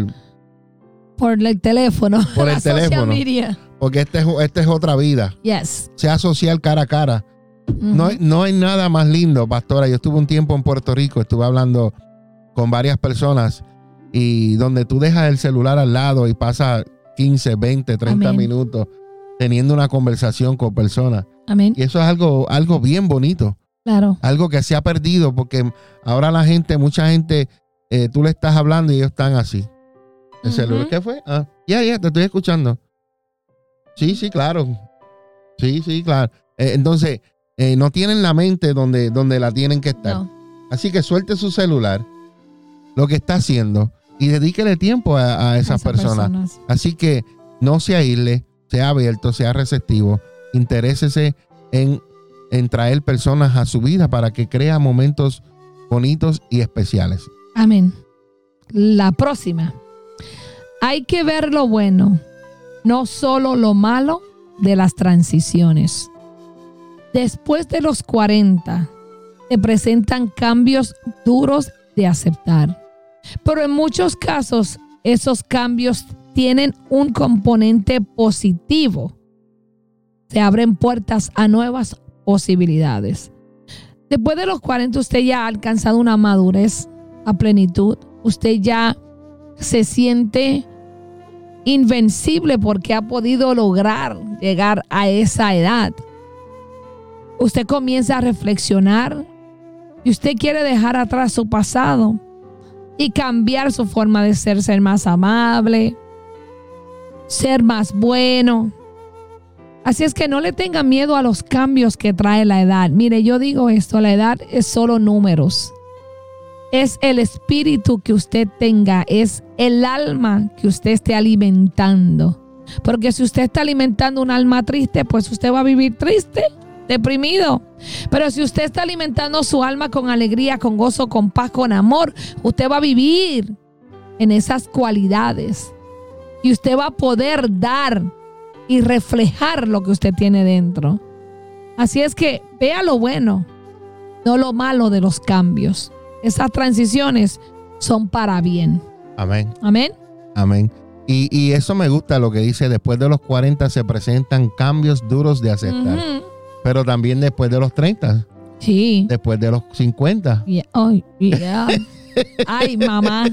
Por el teléfono. Por el La social teléfono. media. porque esta es, esta es otra vida. Yes. Sea social cara a cara. No, hay- no hay nada más lindo, pastora. Yo estuve un tiempo en Puerto Rico, estuve hablando con varias personas y donde tú dejas el celular al lado y pasas 15, 20, 30 Amén. minutos teniendo una conversación con personas. Amén. Y eso es algo, algo bien bonito, Claro. algo que se ha perdido porque ahora la gente, mucha gente, eh, tú le estás hablando y ellos están así. El celular, ¿qué fue? Ah, ya, ya, te estoy escuchando. Sí, sí, claro. Sí, sí, claro. Eh, entonces, eh, no tienen la mente donde, donde la tienen que estar. No. Así que suelte su celular, lo que está haciendo, y dedíquele tiempo a, a esas personas. Así que no se aísle, sea abierto, sea receptivo, interésese en, en traer personas a su vida para que crea momentos bonitos y especiales. Amén. La próxima. Hay que ver lo bueno, no solo lo malo de las transiciones. Después de los 40, se presentan cambios duros de aceptar. Pero en muchos casos, esos cambios tienen un componente positivo. Se abren puertas a nuevas posibilidades. Después de los 40, usted ya ha alcanzado una madurez a plenitud. Usted ya se siente invencible porque ha podido lograr llegar a esa edad. Usted comienza a reflexionar y usted quiere dejar atrás su pasado y cambiar su forma de ser, ser más amable, ser más bueno. Así es que no le tenga miedo a los cambios que trae la edad. Mire, yo digo esto, la edad es solo números. Es el espíritu que usted tenga, es el alma que usted esté alimentando. Porque si usted está alimentando un alma triste, pues usted va a vivir triste, deprimido. Pero si usted está alimentando su alma con alegría, con gozo, con paz, con amor, usted va a vivir en esas cualidades. Y usted va a poder dar y reflejar lo que usted tiene dentro. Así es que vea lo bueno, no lo malo de los cambios. Esas transiciones son para bien. Amén. Amén. Amén. Y, y eso me gusta lo que dice, después de los 40 se presentan cambios duros de aceptar. Pero también después de los 30, Sí. después de los 50, Yeah. Ay, yeah. Ay, mamá.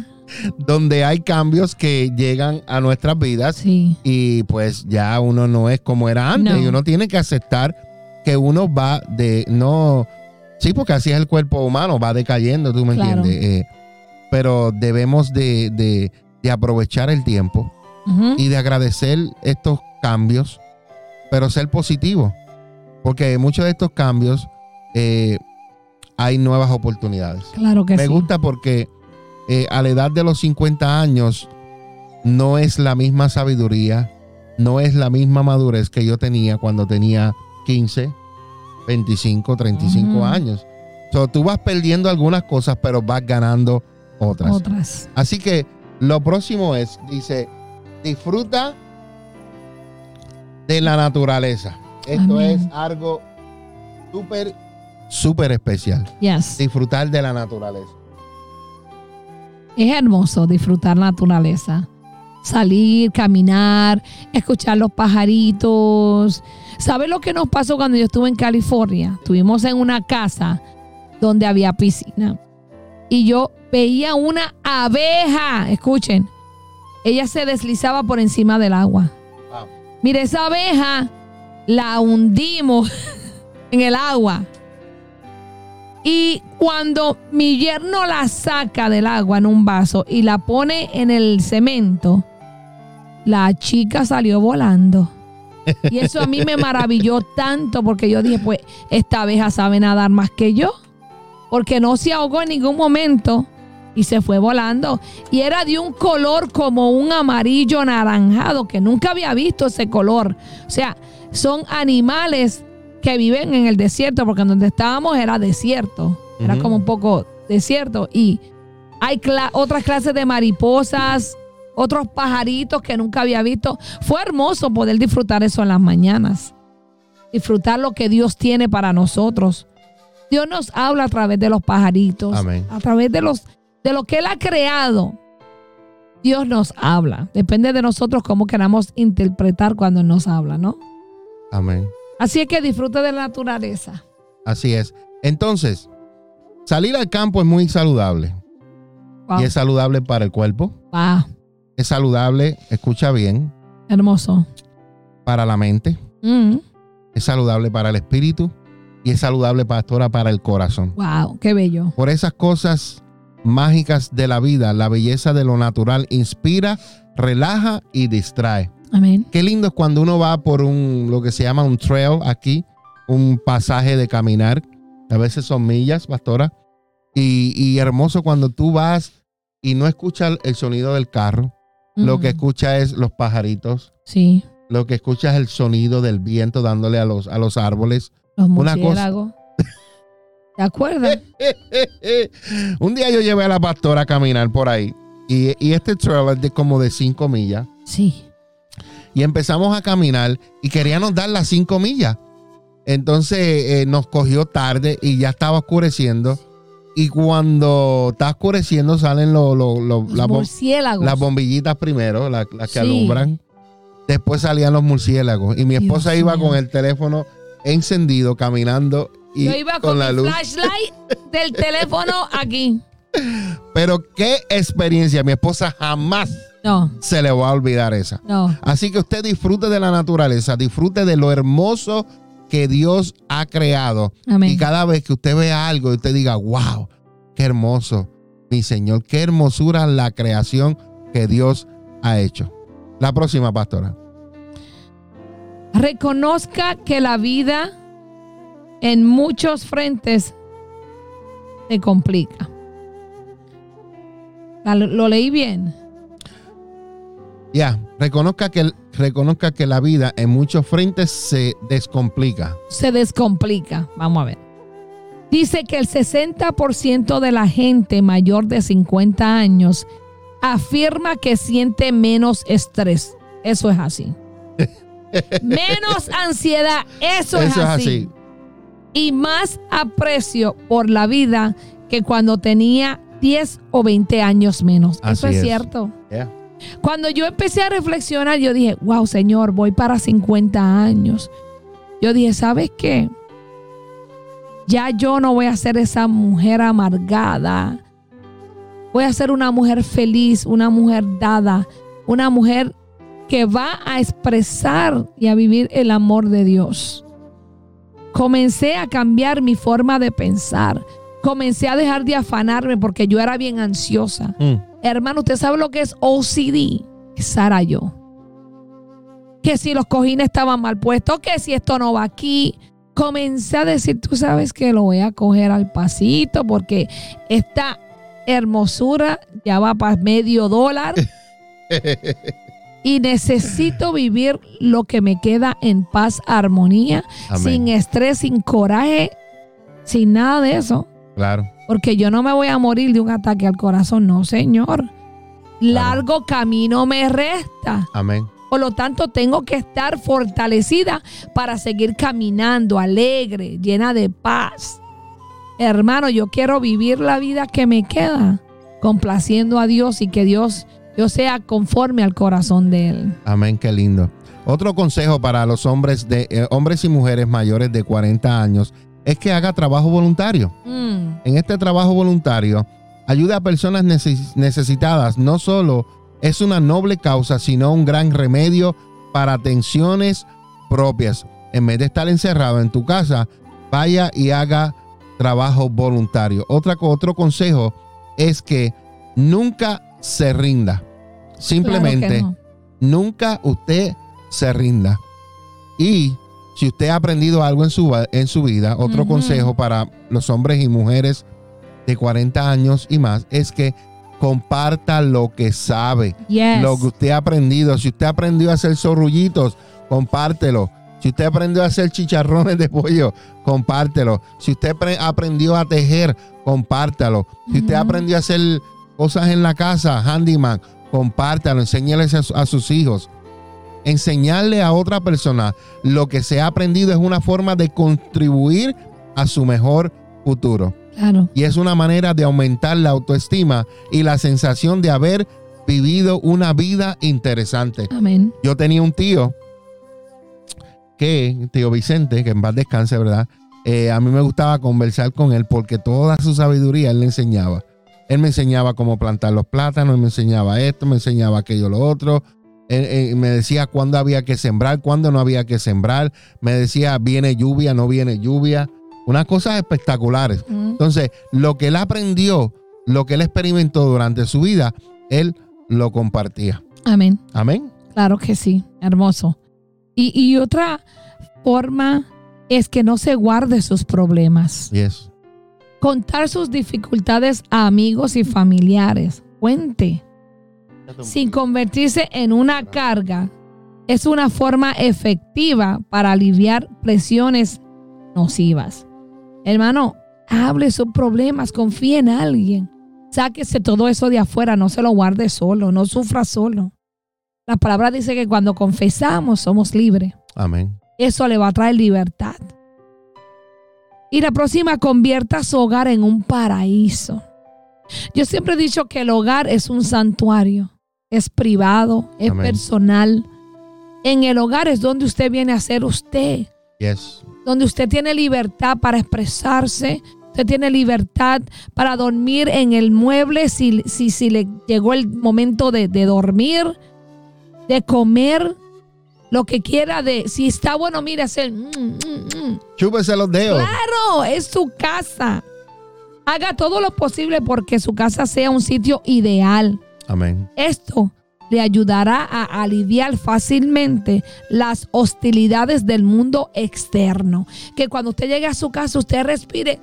donde hay cambios que llegan a nuestras vidas Sí. y pues ya uno no es como era antes No. y uno tiene que aceptar que uno va de no sí porque así es el cuerpo humano va decayendo tú me Claro. entiendes Eh, pero debemos de, de- de aprovechar el tiempo y de agradecer estos cambios pero ser positivo porque muchos de estos cambios eh, hay nuevas oportunidades Claro que me sí. gusta porque eh, a la edad de los 50 años no es la misma sabiduría, no es la misma madurez que yo tenía cuando tenía 15, 25, 35 Ujú. años. So, tú vas perdiendo algunas cosas, pero vas ganando otras. Otras. Así que lo próximo es, dice, disfruta de la naturaleza. Esto Amén. es algo súper, súper especial. Yes. Disfrutar de la naturaleza. Es hermoso disfrutar la naturaleza. Salir, caminar, escuchar los pajaritos. ¿Sabes lo que nos pasó cuando yo estuve en California? Estuvimos en una casa donde había piscina. Y yo veía una abeja. Escuchen. Ella se deslizaba por encima del agua. Wow. Mire, esa abeja la hundimos en el agua. Y cuando mi yerno la saca del agua en un vaso y la pone en el cemento, la chica salió volando. Y eso a mí me maravilló tanto porque yo dije, pues esta abeja sabe nadar más que yo. Porque no se ahogó en ningún momento. y se fue volando. Y era de un color como un amarillo anaranjado, que nunca había visto ese color. O sea, son animales que viven en el desierto, porque donde estábamos era desierto. Era como un poco desierto. Y hay cla- otras clases de mariposas, otros pajaritos que nunca había visto. Fue hermoso poder disfrutar eso en las mañanas. Disfrutar lo que Dios tiene para nosotros. Dios nos habla a través de los pajaritos, Amén. a través de los de lo que él ha creado. Dios nos habla. Depende de nosotros cómo queramos interpretar cuando nos habla, ¿no? Amén. Así es que disfrute de la naturaleza. Así es. Entonces, salir al campo es muy saludable. Wow. Y es saludable para el cuerpo. Wow. Es saludable, escucha bien, Hermoso. para la mente. Mm. Es saludable para el espíritu. Y es saludable, pastora, para el corazón. Wow, qué bello. Por esas cosas mágicas de la vida, la belleza de lo natural inspira, relaja y distrae. Amén. Qué lindo es cuando uno va por un, lo que se llama un trail aquí, un pasaje de caminar. A veces son millas, pastora. Y, y hermoso cuando tú vas y no escuchas el sonido del carro. Lo Mm. que escuchas es los pajaritos. Sí, Lo que escuchas es el sonido del viento dándole a los, a los árboles. los Una cosa-. ¿Te acuerdas? un día yo llevé a la pastora a caminar por ahí. Y, y este trail es de como de 5 millas. Sí. Y empezamos a caminar y queríamos dar las cinco millas. Entonces eh, nos cogió tarde y ya estaba oscureciendo. Y cuando está oscureciendo salen los- las, murciélagos. las bombillitas primero, la- las que Sí. alumbran. Después salían los murciélagos. Y mi Dios esposa iba con el teléfono encendido, caminando y Yo iba con, la luz. flashlight del teléfono aquí. Pero qué experiencia. Mi esposa jamás No, se le va a olvidar esa. no. Así que usted disfrute de la naturaleza, disfrute de lo hermoso que Dios ha creado. Amén. Y cada vez que usted vea algo y usted diga, wow, qué hermoso, mi Señor, qué hermosura la creación que Dios ha hecho. La próxima, pastora. Reconozca que la vida en muchos frentes se complica. Lo leí bien. Ya, reconozca, que, reconozca que la vida en muchos frentes se descomplica. se descomplica. Vamos a ver. Dice que el 60% de la gente mayor de 50 años afirma que siente menos estrés. Eso es así. menos ansiedad. Eso, es, Eso es así. así. Y más aprecio por la vida que cuando tenía 10 o 20 años menos. Eso es, es. cierto. Cuando yo empecé a reflexionar, yo dije, wow, Señor, voy para 50 años. Yo dije, ¿sabes qué? Ya yo no voy a ser esa mujer amargada. Voy a ser una mujer feliz, una mujer dada, una mujer que va a expresar y a vivir el amor de Dios. Comencé a cambiar mi forma de pensar. Comencé a dejar de afanarme porque yo era bien ansiosa. Mm, Hermano, ¿usted sabe lo que es OCD? Esa era yo. Que si los cojines estaban mal puestos, que si esto no va aquí. Comencé a decir, tú sabes que lo voy a coger al pasito porque esta hermosura ya va para medio dólar. y necesito vivir lo que me queda en paz, armonía, Amén. sin estrés, sin coraje, sin nada de eso. Claro. Porque yo no me voy a morir de un ataque al corazón, no, señor. Largo camino me resta. Amén. Por lo tanto, tengo que estar fortalecida para seguir caminando, alegre, llena de paz. Hermano, yo quiero vivir la vida que me queda, complaciendo a Dios y que Dios yo sea conforme al corazón de Él. Amén, qué lindo. Otro consejo para los hombres de eh, hombres y mujeres mayores de 40 años es que haga trabajo voluntario. Mm, En este trabajo voluntario ayuda a personas neces- necesitadas. No solo es una noble causa, sino un gran remedio para tensiones propias. En vez de estar encerrado en tu casa, vaya y haga trabajo voluntario. Otra, otro consejo es que nunca se rinda. Simplemente claro que no. nunca usted se rinda. Y si usted ha aprendido algo en su, en su vida, otro consejo para los hombres y mujeres de 40 años y más es que comparta lo que sabe, Yes. lo que usted ha aprendido. Si usted aprendió a hacer zorrullitos, compártelo. Si usted aprendió a hacer chicharrones de pollo, compártelo. Si usted pre- aprendió a tejer, compártalo. Si usted aprendió a hacer cosas en la casa, handyman, compártalo. Enséñales a sus hijos. Enseñarle a otra persona lo que se ha aprendido es una forma de contribuir a su mejor futuro Claro. y es una manera de aumentar la autoestima y la sensación de haber vivido una vida interesante. Amén. Yo tenía un tío que, tío Vicente, que en paz descanse, ¿verdad? Eh, a mí me gustaba conversar con él porque toda su sabiduría él le enseñaba. Él me enseñaba cómo plantar los plátanos, él me enseñaba esto, me enseñaba aquello, lo otro. Él, eh, me decía cuándo había que sembrar, cuándo no había que sembrar. Me decía, viene lluvia, no viene lluvia. Unas cosas espectaculares. Entonces, lo que él aprendió, lo que él experimentó durante su vida, él lo compartía. Amén. Amén. Claro que sí. Hermoso. Y, y otra forma es que no se guarde sus problemas. Yes. Contar sus dificultades a amigos y familiares. Cuente. Sin convertirse en una carga, es una forma efectiva para aliviar presiones nocivas. Hermano, hable sus problemas, confíe en alguien. Sáquese todo eso de afuera, no se lo guarde solo, no sufra solo. La palabra dice que cuando confesamos somos libres. Amén. Eso le va a traer libertad. Y la próxima, convierta su hogar en un paraíso. Yo siempre he dicho que el hogar es un santuario. Es privado, es Amén. personal. En el hogar es donde usted viene a ser usted. Yes. Donde usted tiene libertad para expresarse. Usted tiene libertad para dormir en el mueble si, si, si le llegó el momento de, de dormir, de comer, lo que quiera de si está bueno, mire, hacer mm, mm, mm. Chúpese los dedos. Claro, es su casa. Haga todo lo posible porque su casa sea un sitio ideal. Amén. Esto le ayudará a aliviar fácilmente las hostilidades del mundo externo. Que cuando usted llegue a su casa, usted respire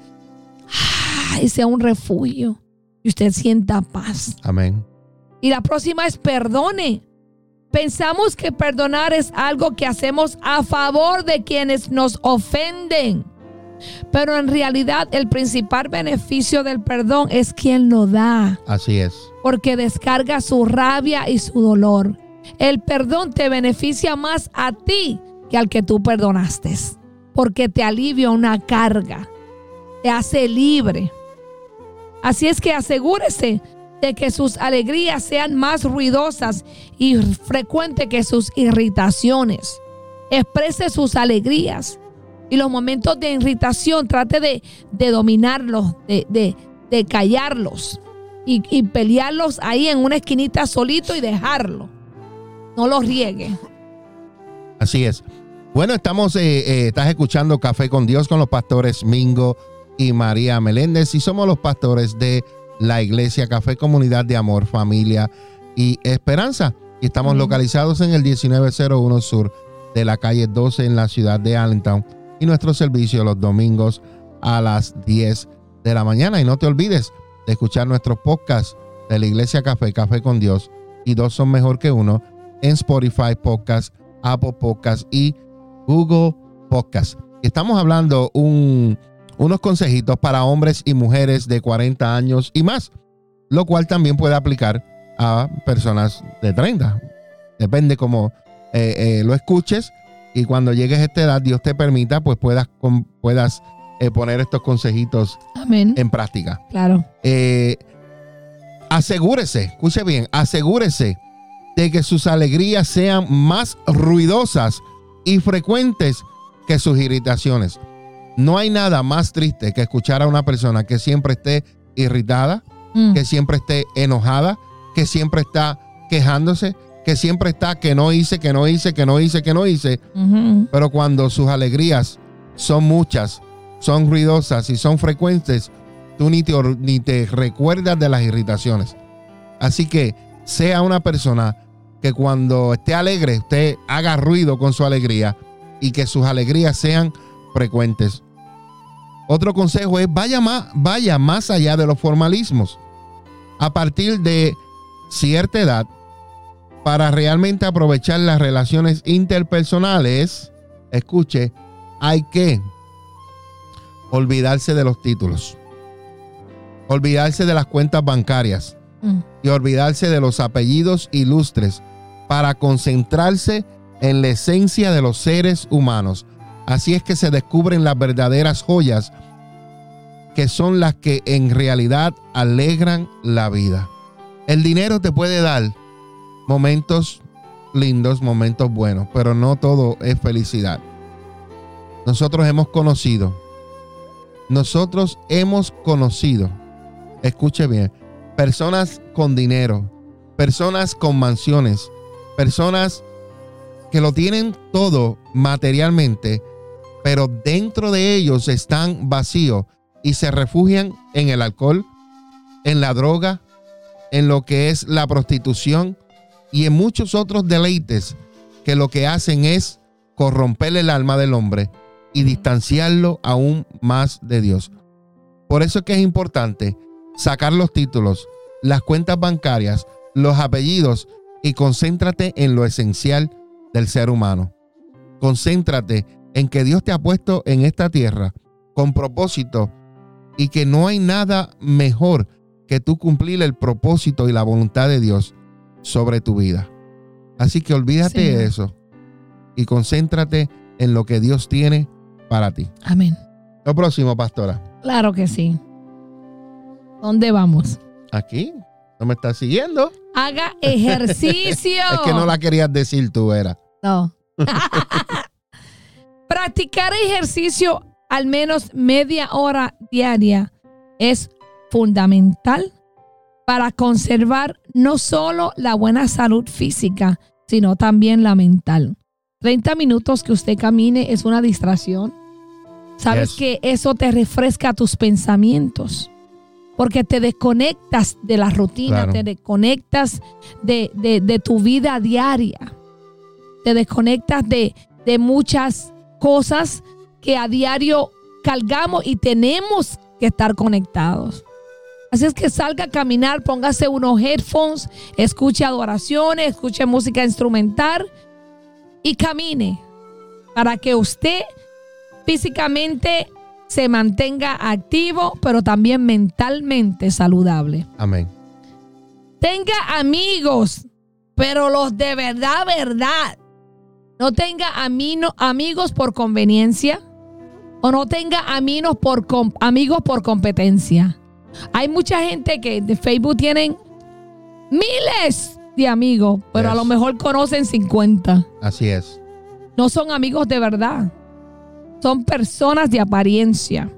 ah, y sea un refugio y usted sienta paz. Amén. Y la próxima es perdone. Pensamos que perdonar es algo que hacemos a favor de quienes nos ofenden. Pero en realidad el principal beneficio del perdón es quien lo da, Así es. porque descarga su rabia y su dolor. El perdón te beneficia más a ti que al que tú perdonaste, porque te alivia una carga, te hace libre. Así es que asegúrese de que sus alegrías sean más ruidosas y frecuentes que sus irritaciones. Exprese sus alegrías y los momentos de irritación trate de, de dominarlos, de, de- de callarlos y, y pelearlos ahí en una esquinita solito y dejarlo. No los riegue. Así es. Bueno, estamos, eh, eh, estás escuchando Café con Dios con los pastores Mingo y María Meléndez y somos los pastores de la iglesia Café Comunidad de Amor, Familia y Esperanza. Y estamos localizados en el 1901 Sur de la calle 12 en la ciudad de Allentown y nuestro servicio los domingos a las 10 de la mañana. Y no te olvides de escuchar nuestros podcasts de la iglesia Café, Café con Dios y dos son mejor que uno en Spotify Podcast, Apple Podcast y Google Podcast. Estamos hablando un, unos consejitos para hombres y mujeres de 40 años y más, lo cual también puede aplicar a personas de 30. Depende cómo eh, eh, lo escuches y cuando llegues a esta edad, Dios te permita, pues puedas, puedas eh, poner estos consejitos Amén. en práctica. Claro. Eh, asegúrese, escuche bien, asegúrese de que sus alegrías sean más ruidosas y frecuentes que sus irritaciones. No hay nada más triste que escuchar a una persona que siempre esté irritada, Mm. que siempre esté enojada, que siempre está quejándose, que siempre está que no hice, que no hice, que no hice, que no hice. Pero cuando sus alegrías son muchas, son ruidosas y son frecuentes, tú ni te, ni te recuerdas de las irritaciones. Así que sea una persona que cuando esté alegre, usted haga ruido con su alegría y que sus alegrías sean frecuentes. Otro consejo es vaya más, vaya más allá de los formalismos. A partir de cierta edad, para realmente aprovechar las relaciones interpersonales, escuche, hay que olvidarse de los títulos, olvidarse de las cuentas bancarias Mm. y olvidarse de los apellidos ilustres para concentrarse en la esencia de los seres humanos. Así es que se descubren las verdaderas joyas que son las que en realidad alegran la vida. El dinero te puede dar momentos lindos, momentos buenos, pero no todo es felicidad. Nosotros hemos conocido, nosotros hemos conocido, escuche bien, personas con dinero, personas con mansiones, personas que lo tienen todo materialmente, pero dentro de ellos están vacíos y se refugian en el alcohol, en la droga, en lo que es la prostitución y en muchos otros deleites que lo que hacen es corromper el alma del hombre y distanciarlo aún más de Dios. Por eso es que es importante sacar los títulos, las cuentas bancarias, los apellidos y concéntrate en lo esencial del ser humano. Concéntrate en que Dios te ha puesto en esta tierra con propósito y que no hay nada mejor que tú cumplir el propósito y la voluntad de Dios sobre tu vida. Así que olvídate Sí. de eso y concéntrate en lo que Dios tiene para ti. Amén. Lo próximo, pastora. Claro que sí. ¿Dónde vamos? Aquí. ¿No me estás siguiendo? Haga ejercicio. Es que no la querías decir tú, era. No. Practicar ejercicio al menos media hora diaria es fundamental para conservar no solo la buena salud física, sino también la mental. 30 minutos que usted camine es una distracción. Sabes Yes. que eso te refresca tus pensamientos. Porque te desconectas de la rutina, Claro. te desconectas de, de- de tu vida diaria. Te desconectas de, de muchas cosas que a diario cargamos y tenemos que estar conectados. Así es que salga a caminar, póngase unos headphones, escuche adoraciones, escuche música instrumental y camine para que usted físicamente se mantenga activo, pero también mentalmente saludable. Amén. Tenga amigos, pero los de verdad, verdad. No tenga amino- amigos por conveniencia o no tenga amigos por, amigos por competencia. Hay mucha gente que de Facebook tienen miles de amigos, pero a lo mejor conocen 50. Así es. No son amigos de verdad. Son personas de apariencia.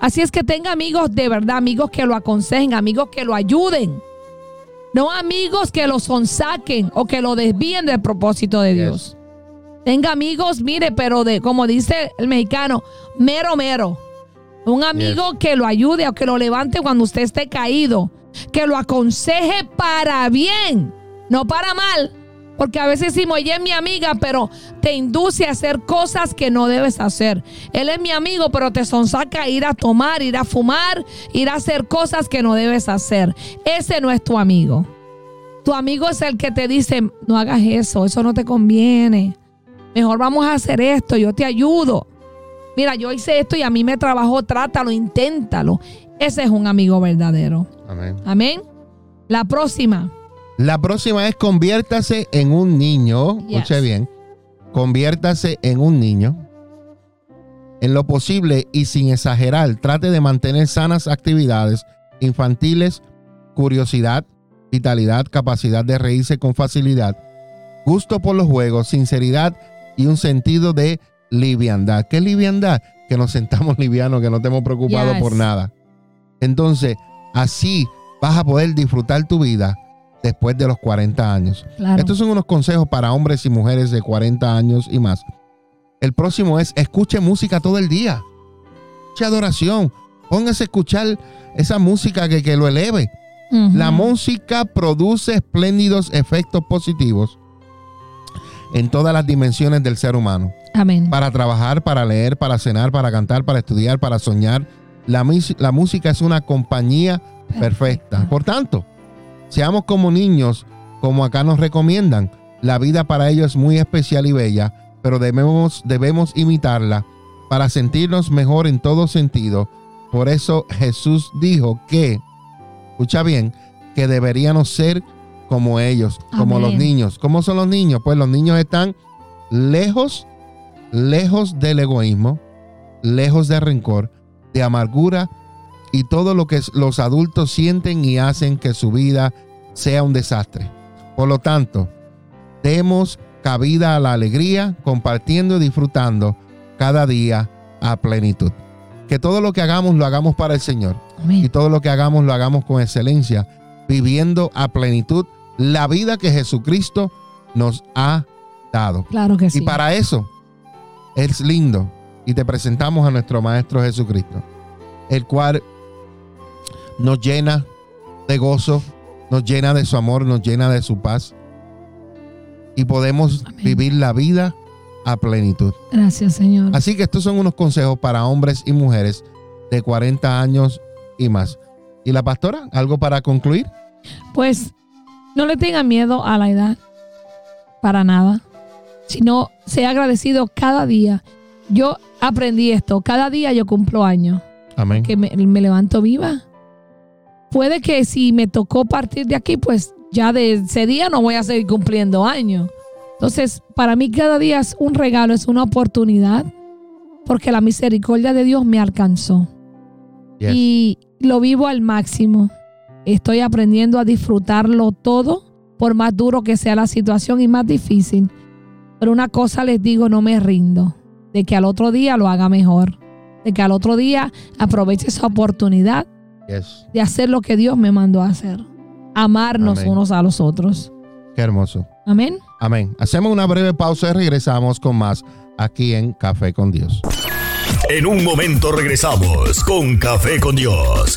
Así es que tenga amigos de verdad, amigos que lo aconsejen, amigos que lo ayuden. No amigos que lo sonsaquen o que lo desvíen del propósito de Yes. Dios. Tenga amigos, mire, pero de, como dice el mexicano, mero mero. Un amigo que lo ayude o que lo levante cuando usted esté caído. Que lo aconseje para bien, no para mal. Porque a veces decimos, ella es mi amiga, pero te induce a hacer cosas que no debes hacer. Él es mi amigo, pero te sonsaca ir a tomar, ir a fumar, ir a hacer cosas que no debes hacer. Ese no es tu amigo. Tu amigo es el que te dice, no hagas eso, eso no te conviene. Mejor vamos a hacer esto, yo te ayudo. Mira, yo hice esto y a mí me trabajó, trátalo, inténtalo. Ese es un amigo verdadero. Amén. Amén. La próxima. La próxima es conviértase en un niño. Yes. Escuche bien. Conviértase en un niño. En lo posible y sin exagerar, trate de mantener sanas actividades infantiles, curiosidad, vitalidad, capacidad de reírse con facilidad, gusto por los juegos, sinceridad y un sentido de liviandad. ¿Qué liviandad? Que nos sentamos livianos, que no estemos preocupados Yes. por nada. Entonces, así vas a poder disfrutar tu vida después de los 40 años. Claro. Estos son unos consejos para hombres y mujeres de 40 años y más. El próximo es escuche música todo el día. Escuche adoración. Póngase a escuchar esa música que, que lo eleve. La música produce espléndidos efectos positivos en todas las dimensiones del ser humano. Amén. Para trabajar, para leer, para cenar, para cantar, para estudiar, para soñar. La, la música es una compañía perfecta. Por tanto, seamos como niños, como acá nos recomiendan. La vida para ellos es muy especial y bella, pero debemos, debemos imitarla para sentirnos mejor en todo sentido. Por eso Jesús dijo que, escucha bien, que deberíamos ser como ellos, como los niños. ¿Cómo son los niños? Pues los niños están lejos, lejos del egoísmo, lejos de rencor, de amargura y todo lo que los adultos sienten y hacen que su vida sea un desastre. Por lo tanto, demos cabida a la alegría, compartiendo y disfrutando cada día a plenitud. Que todo lo que hagamos lo hagamos para el Señor y todo lo que hagamos lo hagamos con excelencia, viviendo a plenitud la vida que Jesucristo nos ha dado. Claro que sí. Y para eso es lindo y te presentamos a nuestro Maestro Jesucristo, el cual nos llena de gozo, nos llena de su amor, nos llena de su paz y podemos Amén. vivir la vida a plenitud. Gracias, Señor. Así que estos son unos consejos para hombres y mujeres de 40 años y más. ¿Y la pastora? ¿Algo para concluir? Pues no le tenga miedo a la edad, para nada, sino sea agradecido cada día. Yo aprendí esto, cada día yo cumplo años, Amén. que me, me levanto viva. Puede que si me tocó partir de aquí, pues ya de ese día no voy a seguir cumpliendo años. Entonces, para mí cada día es un regalo, es una oportunidad, porque la misericordia de Dios me alcanzó Yes. y lo vivo al máximo. Estoy aprendiendo a disfrutarlo todo, por más duro que sea la situación y más difícil. Pero una cosa les digo, no me rindo, de que al otro día lo haga mejor, de que al otro día aproveche esa oportunidad Yes. de hacer lo que Dios me mandó a hacer, amarnos Amén. unos a los otros. Qué hermoso. Amén. Amén. Hacemos una breve pausa y regresamos con más aquí en Café con Dios. En un momento regresamos con Café con Dios.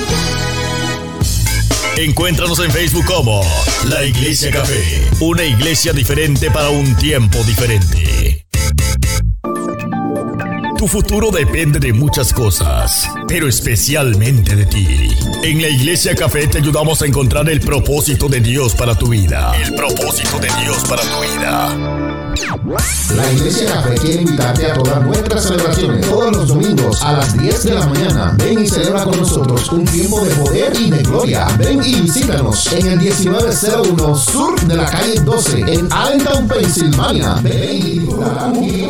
Encuéntranos en Facebook como La Iglesia Café, una iglesia diferente para un tiempo diferente. Tu futuro depende de muchas cosas, pero especialmente de ti. En la Iglesia Café te ayudamos a encontrar el propósito de Dios para tu vida. El propósito de Dios para tu vida. La Iglesia Café quiere invitarte a todas nuestras celebraciones todos los domingos a las 10 de la mañana. Ven y celebra con nosotros un tiempo de poder y de gloria. Ven y visítanos en el 1901 Sur de la calle 12 en Allentown, Pensilvania. Ven y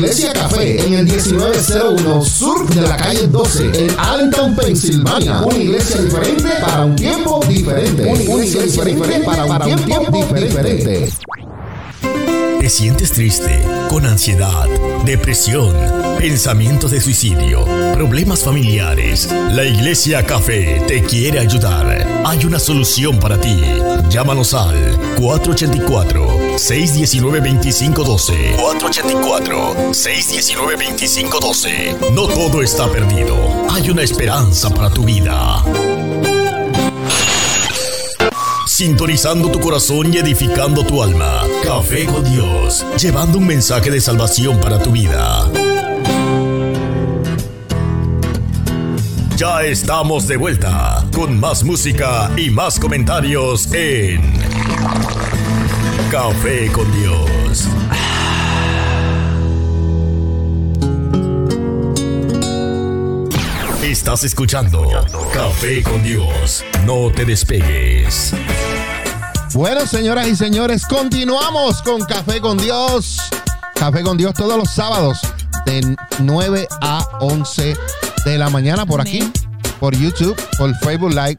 Iglesia Café en el 1901 Sur de la calle 12 en Allentown, Pensilvania. Una iglesia diferente para un tiempo diferente. Una iglesia diferente para un tiempo diferente. ¿Te sientes triste, con ansiedad, depresión, pensamientos de suicidio, problemas familiares? La Iglesia Café te quiere ayudar. Hay una solución para ti. Llámanos al 484-619-2512. 484-619-2512. No todo está perdido. Hay una esperanza para tu vida. Sintonizando tu corazón y edificando tu alma. Café con Dios, llevando un mensaje de salvación para tu vida. Ya estamos de vuelta con más música y más comentarios en Café con Dios. Estás escuchando Café con Dios. No te despegues. Bueno, señoras y señores, continuamos con Café con Dios. Café con Dios todos los sábados de 9 a 11 de la mañana por aquí, por YouTube, por Facebook Live.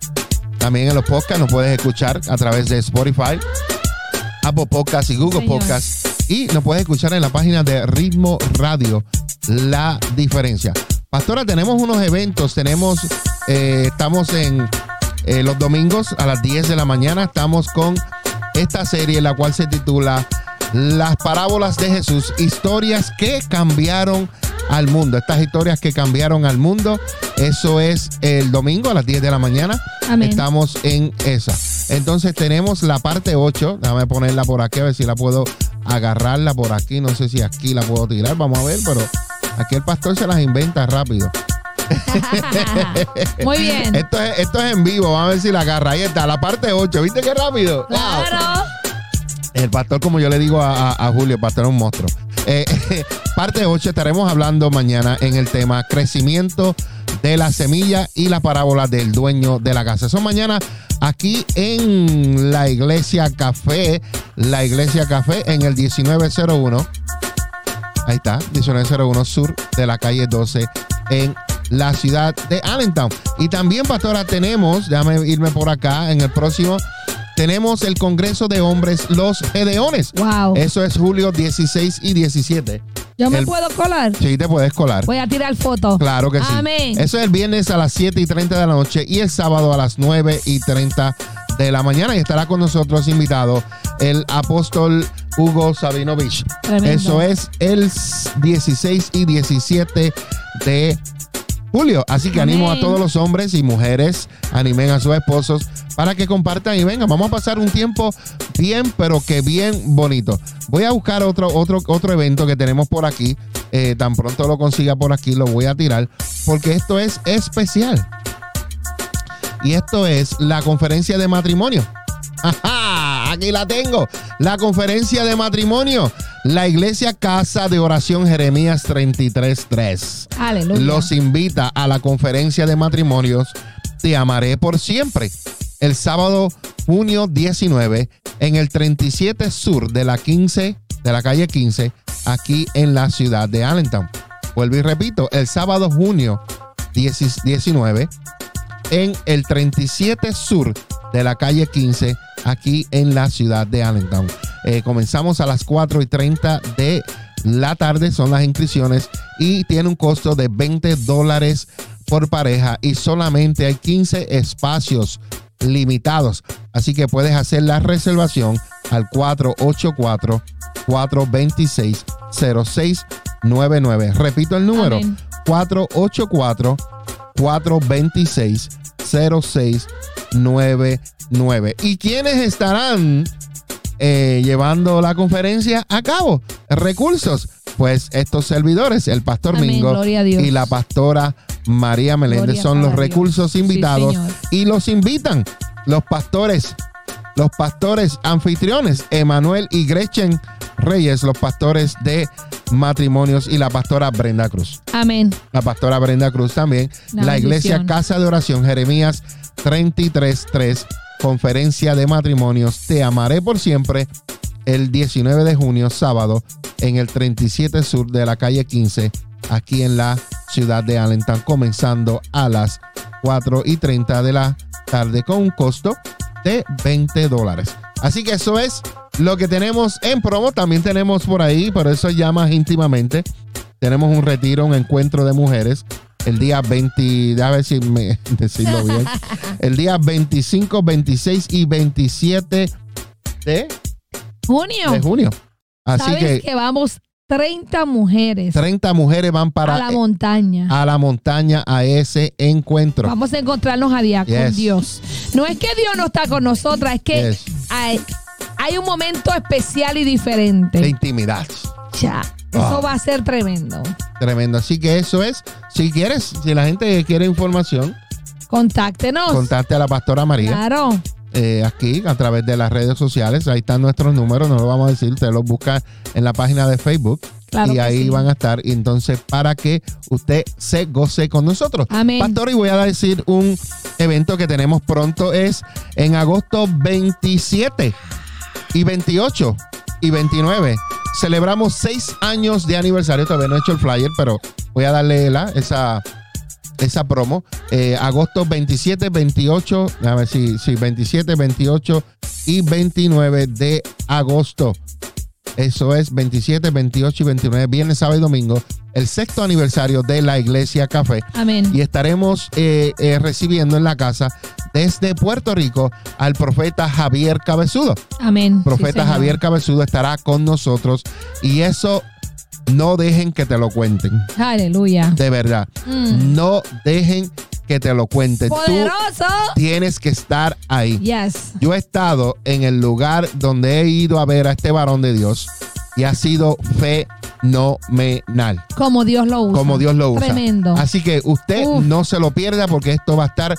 También en los podcasts nos puedes escuchar a través de Spotify, Apple Podcasts y Google Señor. Podcasts. Y nos puedes escuchar en la página de Ritmo Radio, La Diferencia. Pastora, tenemos unos eventos, tenemos, eh, estamos en eh, los domingos a las 10 de la mañana, estamos con esta serie, la cual se titula Las parábolas de Jesús, historias que cambiaron al mundo. Estas historias que cambiaron al mundo, eso es el domingo a las 10 de la mañana. Amén. Estamos en esa. Entonces tenemos la parte 8, déjame ponerla por aquí a ver si la puedo agarrarla por aquí, no sé si aquí la puedo tirar, vamos a ver, pero aquí el pastor se las inventa rápido. Muy bien. Esto es, esto es en vivo, vamos a ver si la agarra. Ahí está, la parte 8, ¿viste qué rápido? Wow. El pastor, como yo le digo a, Julio, el pastor es un monstruo. Eh, parte 8 estaremos hablando mañana en el tema crecimiento de la semilla y la parábola del dueño de la casa. Eso mañana aquí en la iglesia Café, la iglesia Café en el 1901. Ahí está, 1901 Sur de la calle 12 en la ciudad de Allentown. Y también, pastora, tenemos, déjame irme por acá, en el próximo, tenemos el Congreso de Hombres Los Gedeones. Wow. Eso es julio 16 y 17. Yo me el- puedo colar. Sí, te puedes colar. Voy a tirar fotos. Claro que sí. Amén. Eso es el viernes a las 7 y 30 de la noche y el sábado a las 9 y 30 de la mañana. Y estará con nosotros invitado el apóstol Hugo Sabinovich. Tremendo. Eso es el 16 y 17 de julio. Así que animo a todos los hombres y mujeres, animen a sus esposos para que compartan y vengan. Vamos a pasar un tiempo bien, pero que bien bonito. Voy a buscar otro, otro, otro evento que tenemos por aquí. Eh, tan pronto lo consiga por aquí, lo voy a tirar, porque esto es especial. Y esto es la conferencia de matrimonio. ¡Ajá! Aquí la tengo. La conferencia de matrimonio. La iglesia Casa de Oración Jeremías 33.3 Aleluya. los invita a la conferencia de matrimonios Te amaré por siempre. El sábado junio 19 en el 37 sur de la 15 de la calle 15 aquí en la ciudad de Allentown. Vuelvo y repito, el sábado junio 10 19 en el 37 sur de la calle 15 aquí en la ciudad de Allentown. Eh, comenzamos a las 4 y 30 de la tarde, son las inscripciones y tiene un costo de 20 dólares por pareja y solamente hay 15 espacios limitados. Así que puedes hacer la reservación al 484-426-0699. Repito el número, Amén. 484-426-0699. ¿Y quiénes estarán eh, llevando la conferencia a cabo? Recursos. Pues estos servidores, el pastor Amén, Mingo y la pastora María Meléndez Gloria son los recursos invitados y los invitan los pastores, los pastores anfitriones, Emanuel y Gretchen Reyes, los pastores de matrimonios y la pastora Brenda Cruz. Amén. La pastora Brenda Cruz también. La La, iglesia. Casa de Oración Jeremías 33.3, conferencia de matrimonios. Te amaré por siempre. El 19 de junio, sábado, en el 37 sur de la calle 15, aquí en la ciudad de Allentown, comenzando a las 4 y 30 de la tarde con un costo de 20 dólares. Así que eso es lo que tenemos en promo. También tenemos por ahí, pero eso ya más íntimamente. Tenemos un retiro, un encuentro de mujeres. El día 20, a ver si me decirlo bien. El día 25, 26 y 27 de, Junio. de junio. Así ¿Sabes que, que, vamos 30 mujeres 30 mujeres van para a la montaña? a la montaña a ese encuentro. Vamos a encontrarnos a día con. Dios. No es que Dios no está con nosotras, es que Yes. hay, hay un momento especial y De diferente. intimidad. Ya. Eso va a ser tremendo. Tremendo. Así que eso es. Si quieres, si la gente quiere información, Contáctenos. contacte a la pastora María. Claro. Eh, aquí a través de las redes sociales. Ahí están nuestros números, no lo vamos a decir, usted los busca en la página de Facebook. Claro y ahí sí. van a estar. Y entonces, para que usted se goce con nosotros. Amén. Pastor, y voy a decir un evento que tenemos pronto. Es en agosto 27 y 28 y 29. Celebramos seis años de aniversario. Todavía no he hecho el flyer, pero voy a darle la, esa, esa promo. Eh, agosto 27, 28, a ver si, si 27, 28 y 29 de agosto. Eso es 27, 28 y 29, viernes, sábado y domingo, el sexto aniversario de la Iglesia Café. Amén. Y estaremos eh, eh, recibiendo en la casa desde Puerto Rico al profeta Javier Cabezudo. Amén. Profeta Sí. Javier Cabezudo estará con nosotros y eso no dejen que te lo cuenten, Aleluya. de verdad. Mm. No dejen que te lo cuenten. Tú Poderoso. tienes que estar ahí. Yes. Yo he estado en el lugar donde he ido a ver a este varón de Dios y ha sido fenomenal. Como Dios lo usa. Como Dios lo usa. Tremendo. Así que usted Uf. no se lo pierda porque esto va a estar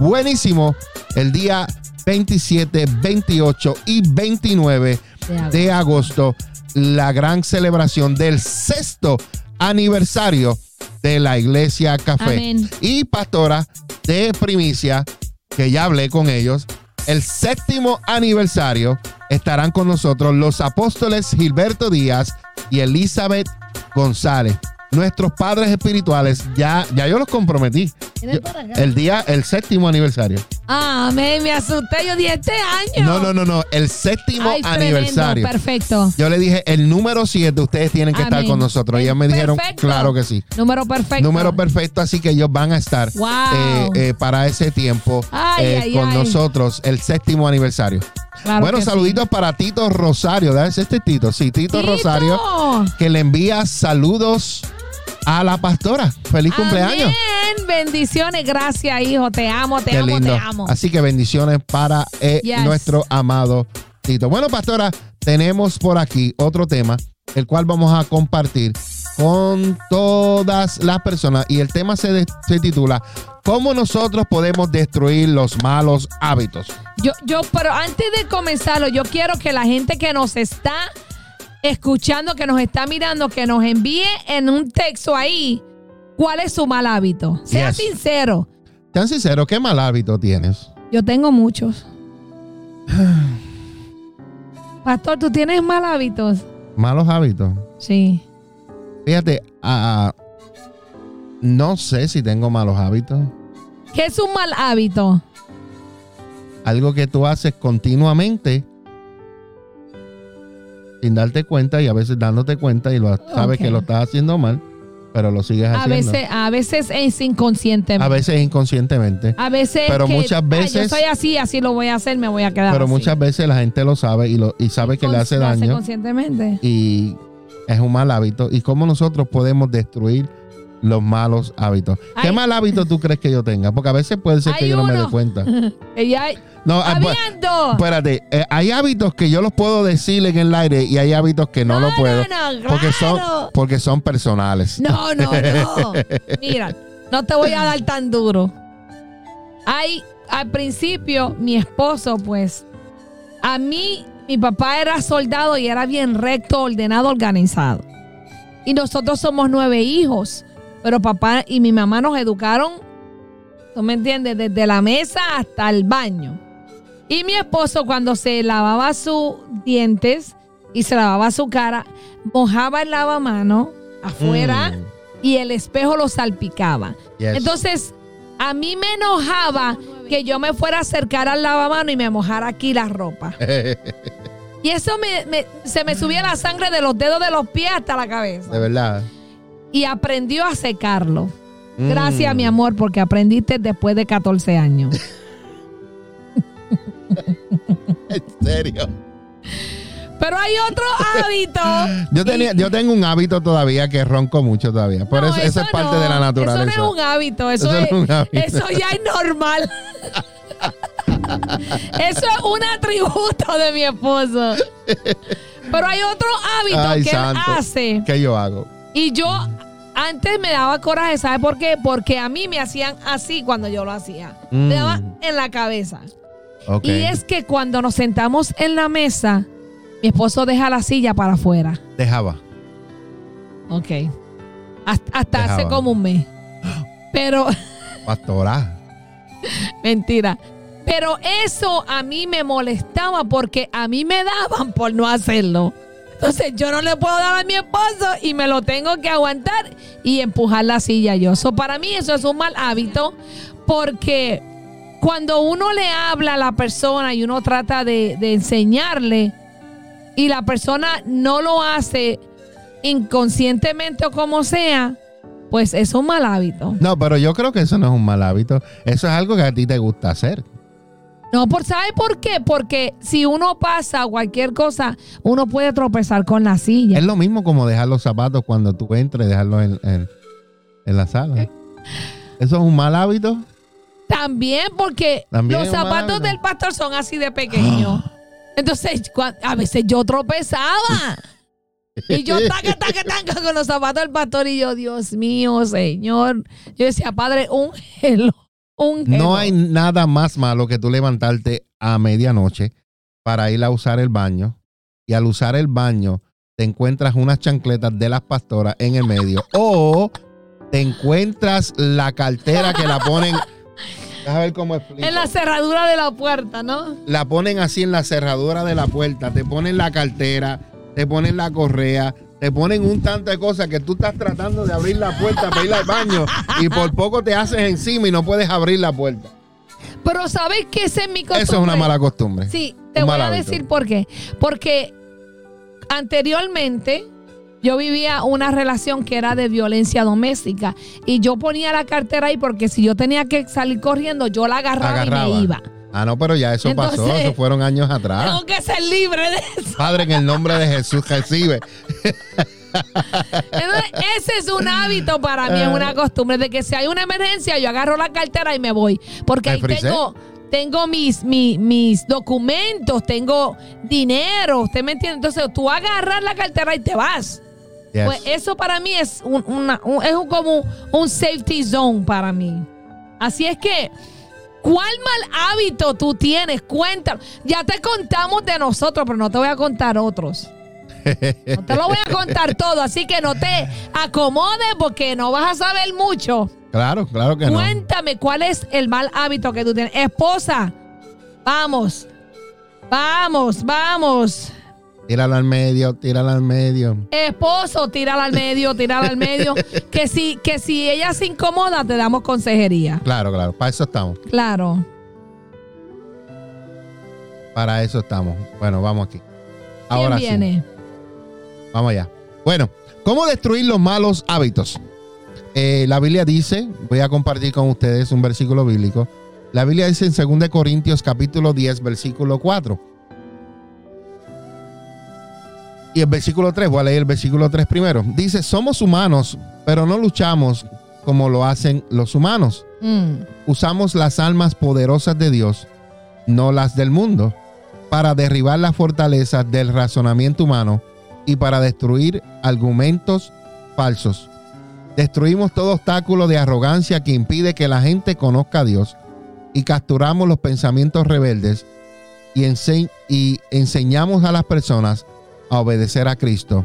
buenísimo el día 27, 28 y 29 De agosto. de agosto. La gran celebración del sexto aniversario de la Iglesia Café. Amén. Y pastora de primicia, que ya hablé con ellos, el séptimo aniversario estarán con nosotros los apóstoles Gilberto Díaz y Elizabeth González. Nuestros padres espirituales, ya, ya yo los comprometí. Yo- el día, el séptimo aniversario. Amén. Me asusté. Yo dije, este año. No, no, no, no, el séptimo Ay, tremendo. aniversario. Perfecto. Yo le dije, el número 7, ustedes tienen que estar con nosotros. Ellos me dijeron, claro que sí. Número perfecto. Número perfecto, así que ellos van a estar Wow. eh, eh, para ese tiempo Ay, eh, ay, con nosotros, el séptimo aniversario. Claro bueno, saluditos para Tito Rosario. ¿Debe ser este Tito? Sí, Tito, Tito. Rosario, que le envía saludos a la pastora. Feliz cumpleaños. Amén. Bendiciones. Gracias, hijo. Te amo, te Qué amo, lindo. te amo. Así que bendiciones para eh, Yes. nuestro amado Tito. Bueno, pastora, tenemos por aquí otro tema, el cual vamos a compartir con todas las personas. Y el tema se, de- se titula ¿Cómo nosotros podemos destruir los malos hábitos? Yo, yo, pero antes de comenzarlo, yo quiero que la gente que nos está escuchando, que nos está mirando, que nos envíe en un texto ahí cuál es su mal hábito. Sea Yes. sincero. Tan sincero, ¿qué mal hábito tienes? Yo tengo muchos. Pastor, ¿tú tienes mal hábitos? Malos hábitos. Sí. Fíjate, ah, no sé si tengo malos hábitos. ¿Qué es un mal hábito? Algo que tú haces continuamente sin darte cuenta y a veces dándote cuenta y lo sabes que lo estás haciendo mal, pero lo sigues A haciendo. veces, a veces es inconsciente. a veces inconscientemente. A veces. Pero que, muchas "Ah, veces- yo soy así, así lo voy a hacer, me voy a quedar. Pero así". muchas veces la gente lo sabe y, lo, y sabe que le hace daño conscientemente. y es un mal hábito. ¿Y cómo nosotros podemos destruir los malos hábitos? ¿Qué mal hábito tú crees que yo tenga? Porque a veces puede ser que yo no me dé cuenta. Ella, No, ah, pues, ¡Habiendo! Espérate, eh, hay hábitos que yo los puedo decir en el aire y hay hábitos que no, No, lo puedo. no, no, porque, son, porque son personales. No, no, no. Mira, no te voy a dar tan duro. Hay, al principio, mi esposo, pues, a mí, mi papá era soldado y era bien recto, ordenado, organizado. Y nosotros somos nueve hijos, pero papá y mi mamá nos educaron, ¿tú me entiendes? Desde la mesa hasta el baño. Y mi esposo cuando se lavaba sus dientes y se lavaba su cara, mojaba el lavamano afuera Mm, y el espejo lo salpicaba. yes. Entonces, a mí me enojaba que yo me fuera a acercar al lavamano y me mojara aquí la ropa. Y eso me, me- se me subía la sangre de los dedos de los pies hasta la cabeza. de verdad. Y aprendió a secarlo. Mm. Gracias, mi amor, porque aprendiste después de 14 años. En serio. Pero hay otro hábito. Yo, tenía, yo tengo un hábito todavía que ronco mucho todavía. Por No, eso, eso es parte no. de la naturaleza. Eso no es un hábito, eso, Eso no es, es un hábito. eso ya es normal. eso es un atributo de mi esposo. Pero hay otro hábito Ay, que santo. él hace. ¿Qué yo hago? Y yo antes me daba coraje, ¿sabe por qué? Porque a mí me hacían así cuando yo lo hacía. Mm. Me daba en la cabeza. Y es que cuando nos sentamos en la mesa, mi esposo deja la silla para afuera. Dejaba. Ok. Hasta, hasta hace como un mes. Pero, Pastora. mentira. Pero eso a mí me molestaba porque a mí me daban por no hacerlo. Entonces yo no le puedo dar a mi esposo y me lo tengo que aguantar y empujar la silla yo. So, para mí eso es un mal hábito porque cuando uno le habla a la persona y uno trata de, de enseñarle y la persona no lo hace inconscientemente o como sea, pues es un mal hábito. No, pero yo creo que eso no es un mal hábito. Eso es algo que a ti te gusta hacer. No, por, ¿sabe por qué? Porque si uno pasa cualquier cosa, uno puede tropezar con la silla. Es lo mismo como dejar los zapatos cuando tú entres, dejarlos en, en- en la sala. ¿Eso es un mal hábito? También porque También los zapatos del pastor son así de pequeños. Entonces, a veces yo tropezaba. Y yo taca, taca, taca con los zapatos del pastor. Y yo, Dios mío, Señor. Yo decía, Padre, un gelo. Un. No hay nada más malo que tú levantarte a medianoche para ir a usar el baño y al usar el baño te encuentras unas chancletas de las pastoras en el medio o te encuentras la cartera que la ponen Déjame ver cómo explico. En la cerradura de la puerta, ¿no? La ponen así en la cerradura de la puerta, te ponen la cartera, te ponen la correa, te ponen un tanto de cosas que tú estás tratando de abrir la puerta para ir al baño y por poco te haces encima y no puedes abrir la puerta. Pero ¿sabes qué ese es mi costumbre? Eso es una mala costumbre. Sí, te Un voy a hábito. decir por qué. Porque anteriormente yo vivía una relación que era de violencia doméstica y yo ponía la cartera ahí porque si yo tenía que salir corriendo, yo la agarraba, Agarraba. y me iba. Ah, no, pero ya eso pasó, eso fueron años atrás. Tengo que ser libre de eso. Padre, en el nombre de Jesús recibe. Entonces, ese es un hábito para mí, es una costumbre de que si hay una emergencia, yo agarro la cartera y me voy. Porque ¿Me ahí frisé? tengo, tengo mis, mi- mis documentos, tengo dinero, ¿usted me entiende? Entonces tú agarras la cartera y te vas. Yes. Pues eso para mí es, un, una- un- es un- como un safety zone para mí. Así es que, ¿cuál mal hábito tú tienes? Cuéntalo. Ya te contamos de nosotros, pero no te voy a contar otros. No te lo voy a contar todo, así que no te acomodes porque no vas a saber mucho. Claro, claro que no. Cuéntame cuál es el mal hábito que tú tienes. Esposa, vamos, vamos, vamos. Tírala al medio, tírala al medio. Esposo, tírala al medio, tírala al medio. Que si, que si ella se incomoda, te damos consejería. Claro, claro, para eso estamos. Claro. Para eso estamos. Bueno, vamos aquí. ¿Quién Ahora sí. Vamos allá. Bueno, ¿cómo destruir los malos hábitos? Eh, la Biblia dice, voy a compartir con ustedes un versículo bíblico. La Biblia dice en 2 Corintios capítulo 10, versículo 4. Y el versículo 3, voy a leer el versículo 3 primero. Dice, somos humanos, pero no luchamos como lo hacen los humanos. Mm. Usamos las almas poderosas de Dios, no las del mundo, para derribar las fortalezas del razonamiento humano y para destruir argumentos falsos. Destruimos todo obstáculo de arrogancia que impide que la gente conozca a Dios y capturamos los pensamientos rebeldes y, y enseñamos a las personas a obedecer a Cristo.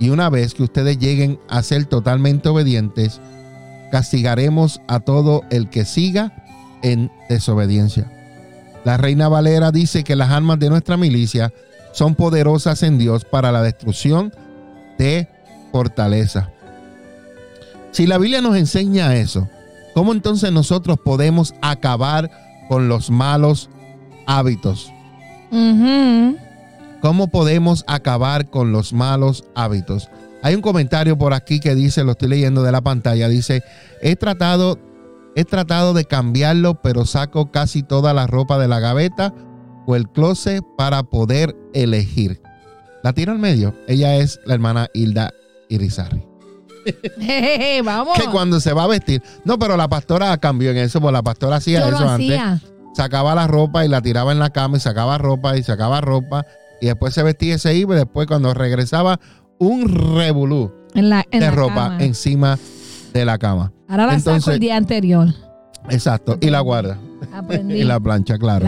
Y una vez que ustedes lleguen a ser totalmente obedientes, castigaremos a todo el que siga en desobediencia. La reina Valera dice que las armas de nuestra milicia son poderosas en Dios para la destrucción de fortaleza. Si la Biblia nos enseña eso, ¿cómo entonces nosotros podemos acabar con los malos hábitos? ¿Cómo podemos acabar con los malos hábitos? Hay un comentario por aquí que dice, lo estoy leyendo de la pantalla, dice, he tratado, he tratado de cambiarlo, pero saco casi toda la ropa de la gaveta o el closet para poder elegir. La tiro al medio. Ella es la hermana Hilda Irizarry. Vamos. Que cuando se va a vestir, no, pero la pastora cambió en eso, porque la pastora hacía Yo eso lo antes sacaba la ropa y la tiraba en la cama y sacaba ropa y sacaba ropa y después se vestía y se iba y después cuando regresaba un revolú En la, en de la ropa cama. encima de la cama. Ahora la saco Entonces- el día anterior. Exacto, y la guarda. Aprendí. Y la plancha, claro.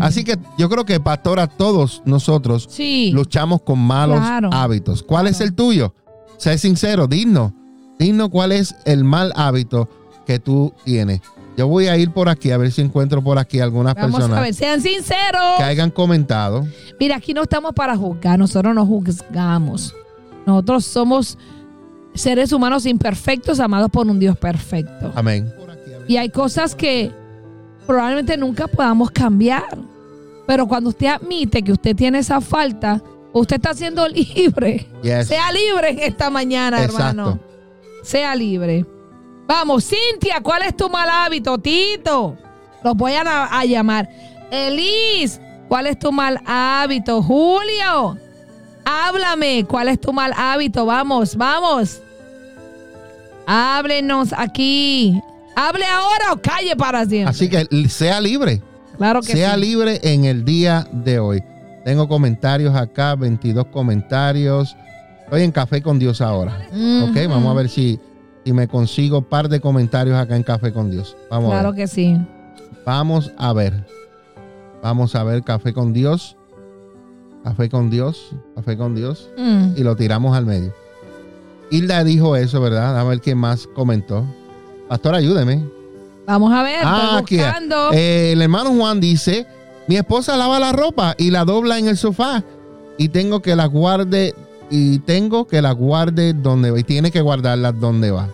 Así que yo creo que, pastora, todos nosotros Sí. luchamos con malos Claro. hábitos. ¿Cuál es el tuyo? Sé sincero, digno. Digno cuál es el mal hábito que tú tienes. Yo voy a ir por aquí a ver si encuentro por aquí algunas Vamos a personas ver, sean sinceros. que hayan comentado. Mira, aquí no estamos para juzgar, nosotros no juzgamos. Nosotros somos seres humanos imperfectos amados por un Dios perfecto. Amén. Y hay cosas que probablemente nunca podamos cambiar. Pero cuando usted admite que usted tiene esa falta, usted está siendo libre. Yes. Sea libre en esta mañana, Exacto. hermano. Sea libre. Vamos, Cintia, ¿cuál es tu mal hábito? Tito, los voy a, a llamar. Elis, ¿cuál es tu mal hábito? Julio, háblame, ¿cuál es tu mal hábito? Vamos, vamos. Háblenos aquí. Hable ahora o calle para siempre. Así que sea libre. claro que Sea sí. libre en el día de hoy. Tengo comentarios acá, 22 comentarios. Estoy en Café con Dios ahora. Ok, Ujú. vamos a ver si, si me consigo un par de comentarios acá en Café con Dios. Vamos a Claro ver. que sí. Vamos a ver. Vamos a ver Café con Dios. Café con Dios. Café con Dios. Mm. Y lo tiramos al medio. Hilda dijo eso, ¿verdad? A ver quién más comentó. Pastor, ayúdeme. Vamos a ver, Ah, estoy buscando. Eh, el hermano Juan dice: Mi esposa lava la ropa y la dobla en el sofá. Y tengo que la guarde. Y tengo que la guarde donde va. Y tiene que guardarla donde va.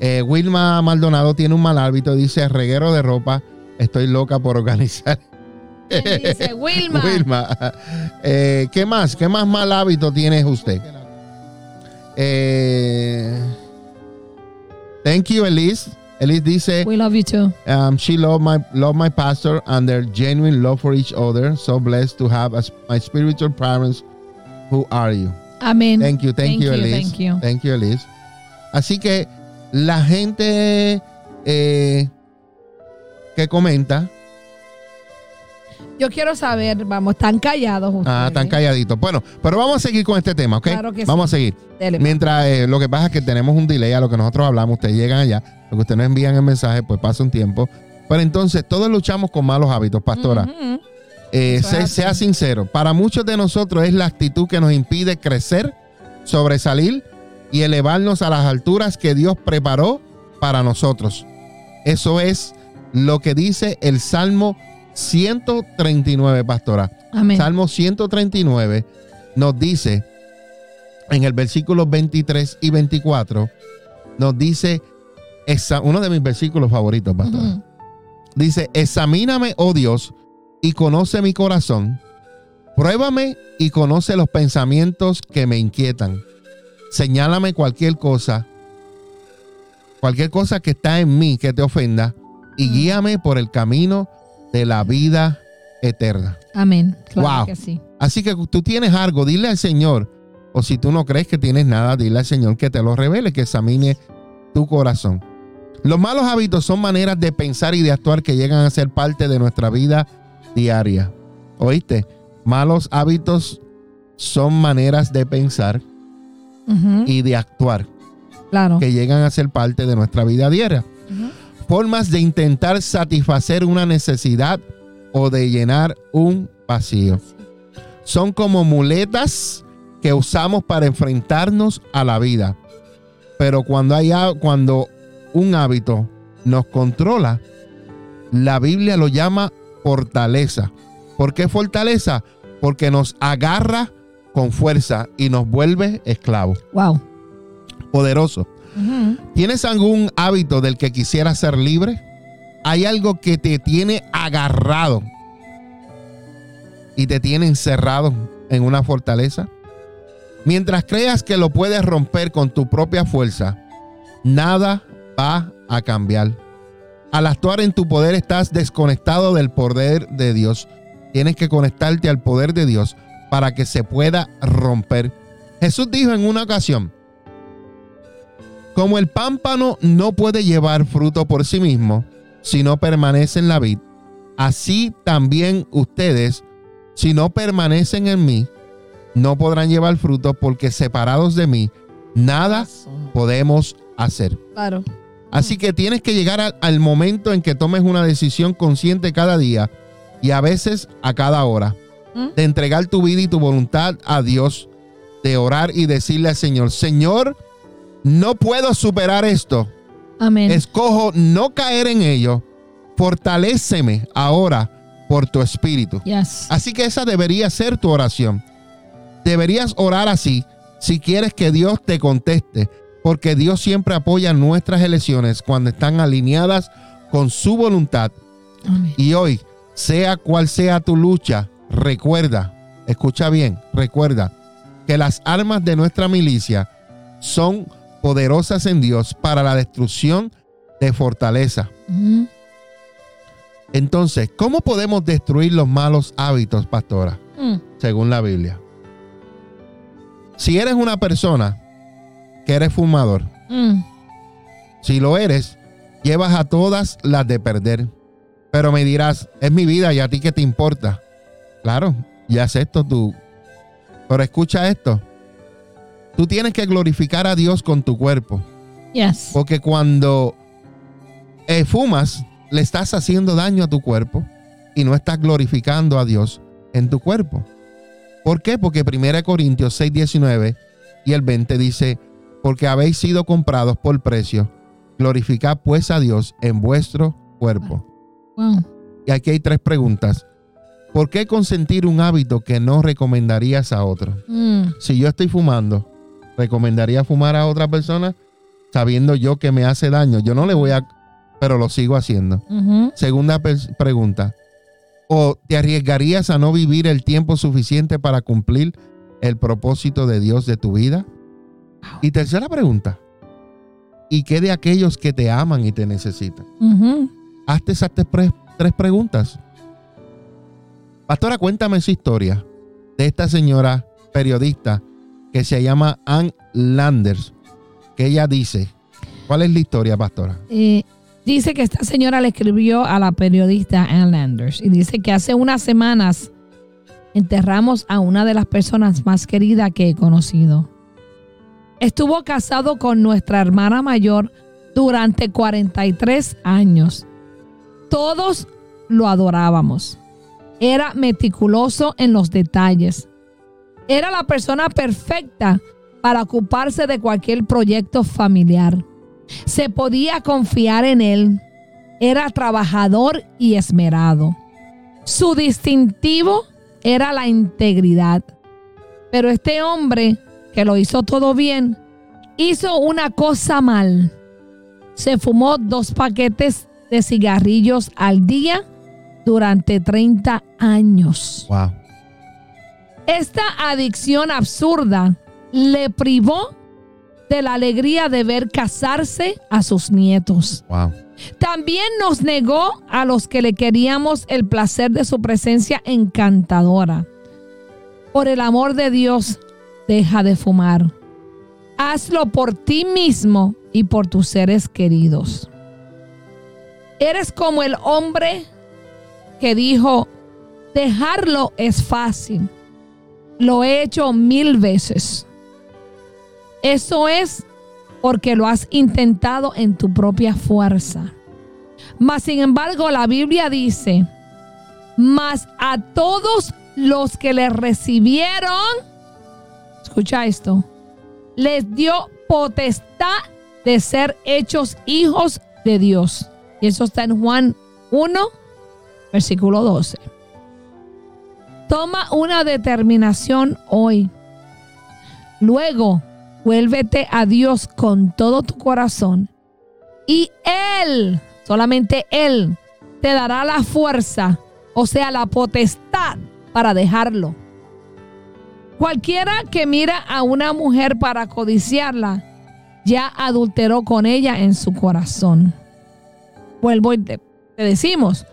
Eh, Wilma Maldonado tiene un mal hábito. Dice: Reguero de ropa. Estoy loca por organizar. ¿Quién dice Wilma. Wilma. Eh, ¿Qué más? ¿Qué más mal hábito tiene usted? Eh, thank you, Elise. Elise dice: We love you too. Um, she loved my love my pastor and their genuine love for each other. So blessed to have as my spiritual parents. Who are you? Amén. Thank you, thank, Thank you, Elise. thank you. Thank you, Elise. Así que la gente eh, que comenta, Yo quiero saber, vamos, están callados ustedes. ah, están calladitos. Bueno, pero vamos a seguir con este tema, ¿ok? Claro que sí. vamos a seguir. Dele. Mientras eh, lo que pasa es que tenemos un delay a lo que nosotros hablamos, ustedes llegan allá, lo que ustedes nos envían el mensaje, pues pasa un tiempo. Pero entonces todos luchamos con malos hábitos, pastora. Eh, sea sincero, para muchos de nosotros es la actitud que nos impide crecer, sobresalir y elevarnos a las alturas que Dios preparó para nosotros. Eso es lo que dice el Salmo 139, pastora. Amén. Salmo 139 nos dice en el versículo 23 y 24, nos dice, uno de mis versículos favoritos, pastora. Dice, examíname, oh Dios, y conoce mi corazón. Pruébame y conoce los pensamientos que me inquietan. Señálame cualquier cosa, cualquier cosa que está en mí que te ofenda, y guíame por el camino de la vida eterna. Amén. Claro Wow. que sí. Así que tú tienes algo, dile al Señor, o si tú no crees que tienes nada, dile al Señor que te lo revele, que examine tu corazón. Los malos hábitos son maneras de pensar y de actuar que llegan a ser parte de nuestra vida diaria. ¿Oíste? Malos hábitos son maneras de pensar y de actuar Claro. que llegan a ser parte de nuestra vida diaria. Ujú. Formas de intentar satisfacer una necesidad o de llenar un vacío. Son como muletas que usamos para enfrentarnos a la vida. Pero cuando hay ha- cuando un hábito nos controla, la Biblia lo llama fortaleza. ¿Por qué fortaleza? Porque nos agarra con fuerza y nos vuelve esclavos. Wow. Poderoso. ¿Tienes algún hábito del que quisieras ser libre? ¿Hay algo que te tiene agarrado y te tiene encerrado en una fortaleza? Mientras creas que lo puedes romper con tu propia fuerza, nada va a cambiar. Al actuar en tu poder estás desconectado del poder de Dios. Tienes que conectarte al poder de Dios para que se pueda romper. Jesús dijo en una ocasión, como el pámpano no puede llevar fruto por sí mismo si no permanece en la vid, así también ustedes Si no permanecen en mí, no podrán llevar fruto porque separados de mí, nada podemos hacer. Claro. Así que tienes que llegar al, al momento en que tomes una decisión consciente cada día y a veces a cada hora ¿Mm? de entregar tu vida y tu voluntad a Dios, de orar y decirle al Señor, Señor, no puedo superar esto. Amén. Escojo no caer en ello. Fortaléceme ahora por tu espíritu. Yes. Así que esa debería ser tu oración. Deberías orar así si quieres que Dios te conteste, porque Dios siempre apoya nuestras elecciones cuando están alineadas con su voluntad. Amén. Y hoy, sea cual sea tu lucha, recuerda, escucha bien, recuerda que las armas de nuestra milicia son poderosas en Dios para la destrucción de fortaleza. Entonces, ¿cómo podemos destruir los malos hábitos, pastora? Mm. Según la Biblia. Si eres una persona que eres fumador, Mm. si lo eres, llevas a todas las de perder. Pero me dirás, es mi vida y a ti qué te importa. Claro, ya acepto tú. Pero escucha esto. Tú tienes que glorificar a Dios con tu cuerpo. Yes. Porque cuando eh, fumas, le estás haciendo daño a tu cuerpo y no estás glorificando a Dios en tu cuerpo. ¿Por qué? Porque 1 Corintios 6, 19 y el 20 dice, porque habéis sido comprados por precio, glorificad pues a Dios en vuestro cuerpo. Wow. Y aquí hay tres preguntas. ¿Por qué consentir un hábito que no recomendarías a otro? Mm. Si yo estoy fumando, ¿recomendaría fumar a otra persona sabiendo yo que me hace daño? Yo no le voy a, pero lo sigo haciendo. Segunda pregunta. ¿O te arriesgarías a no vivir el tiempo suficiente para cumplir el propósito de Dios de tu vida? Y tercera pregunta. ¿Y qué de aquellos que te aman y te necesitan? Hazte esas tres, tres preguntas. Pastora, cuéntame su historia de esta señora periodista que se llama Ann Landers, que ella dice, ¿cuál es la historia, pastora? Eh, dice que esta señora le escribió a la periodista Ann Landers y dice que hace unas semanas enterramos a una de las personas más queridas que he conocido. Estuvo casado con nuestra hermana mayor durante 43 años. Todos lo adorábamos. Era meticuloso en los detalles. Era la persona perfecta para ocuparse de cualquier proyecto familiar. Se podía confiar en él. Era trabajador y esmerado. Su distintivo era la integridad. Pero este hombre, que lo hizo todo bien, hizo una cosa mal. Se fumó dos paquetes de cigarrillos al día durante 30 años. Wow. Esta adicción absurda le privó de la alegría de ver casarse a sus nietos. Wow. También nos negó a los que le queríamos el placer de su presencia encantadora. Por el amor de Dios, deja de fumar. Hazlo por ti mismo y por tus seres queridos. Eres como el hombre que dijo, dejarlo es fácil. Lo he hecho mil veces. Eso es porque lo has intentado en tu propia fuerza. Mas, sin embargo, la Biblia dice, mas a todos los que le recibieron, escucha esto, les dio potestad de ser hechos hijos de Dios. Y eso está en Juan 1, versículo 12. Toma una determinación hoy. Luego, vuélvete a Dios con todo tu corazón. Y Él, solamente Él, te dará la fuerza, o sea, la potestad para dejarlo. Cualquiera que mira a una mujer para codiciarla, ya adulteró con ella en su corazón. Vuelvo y te, te decimos,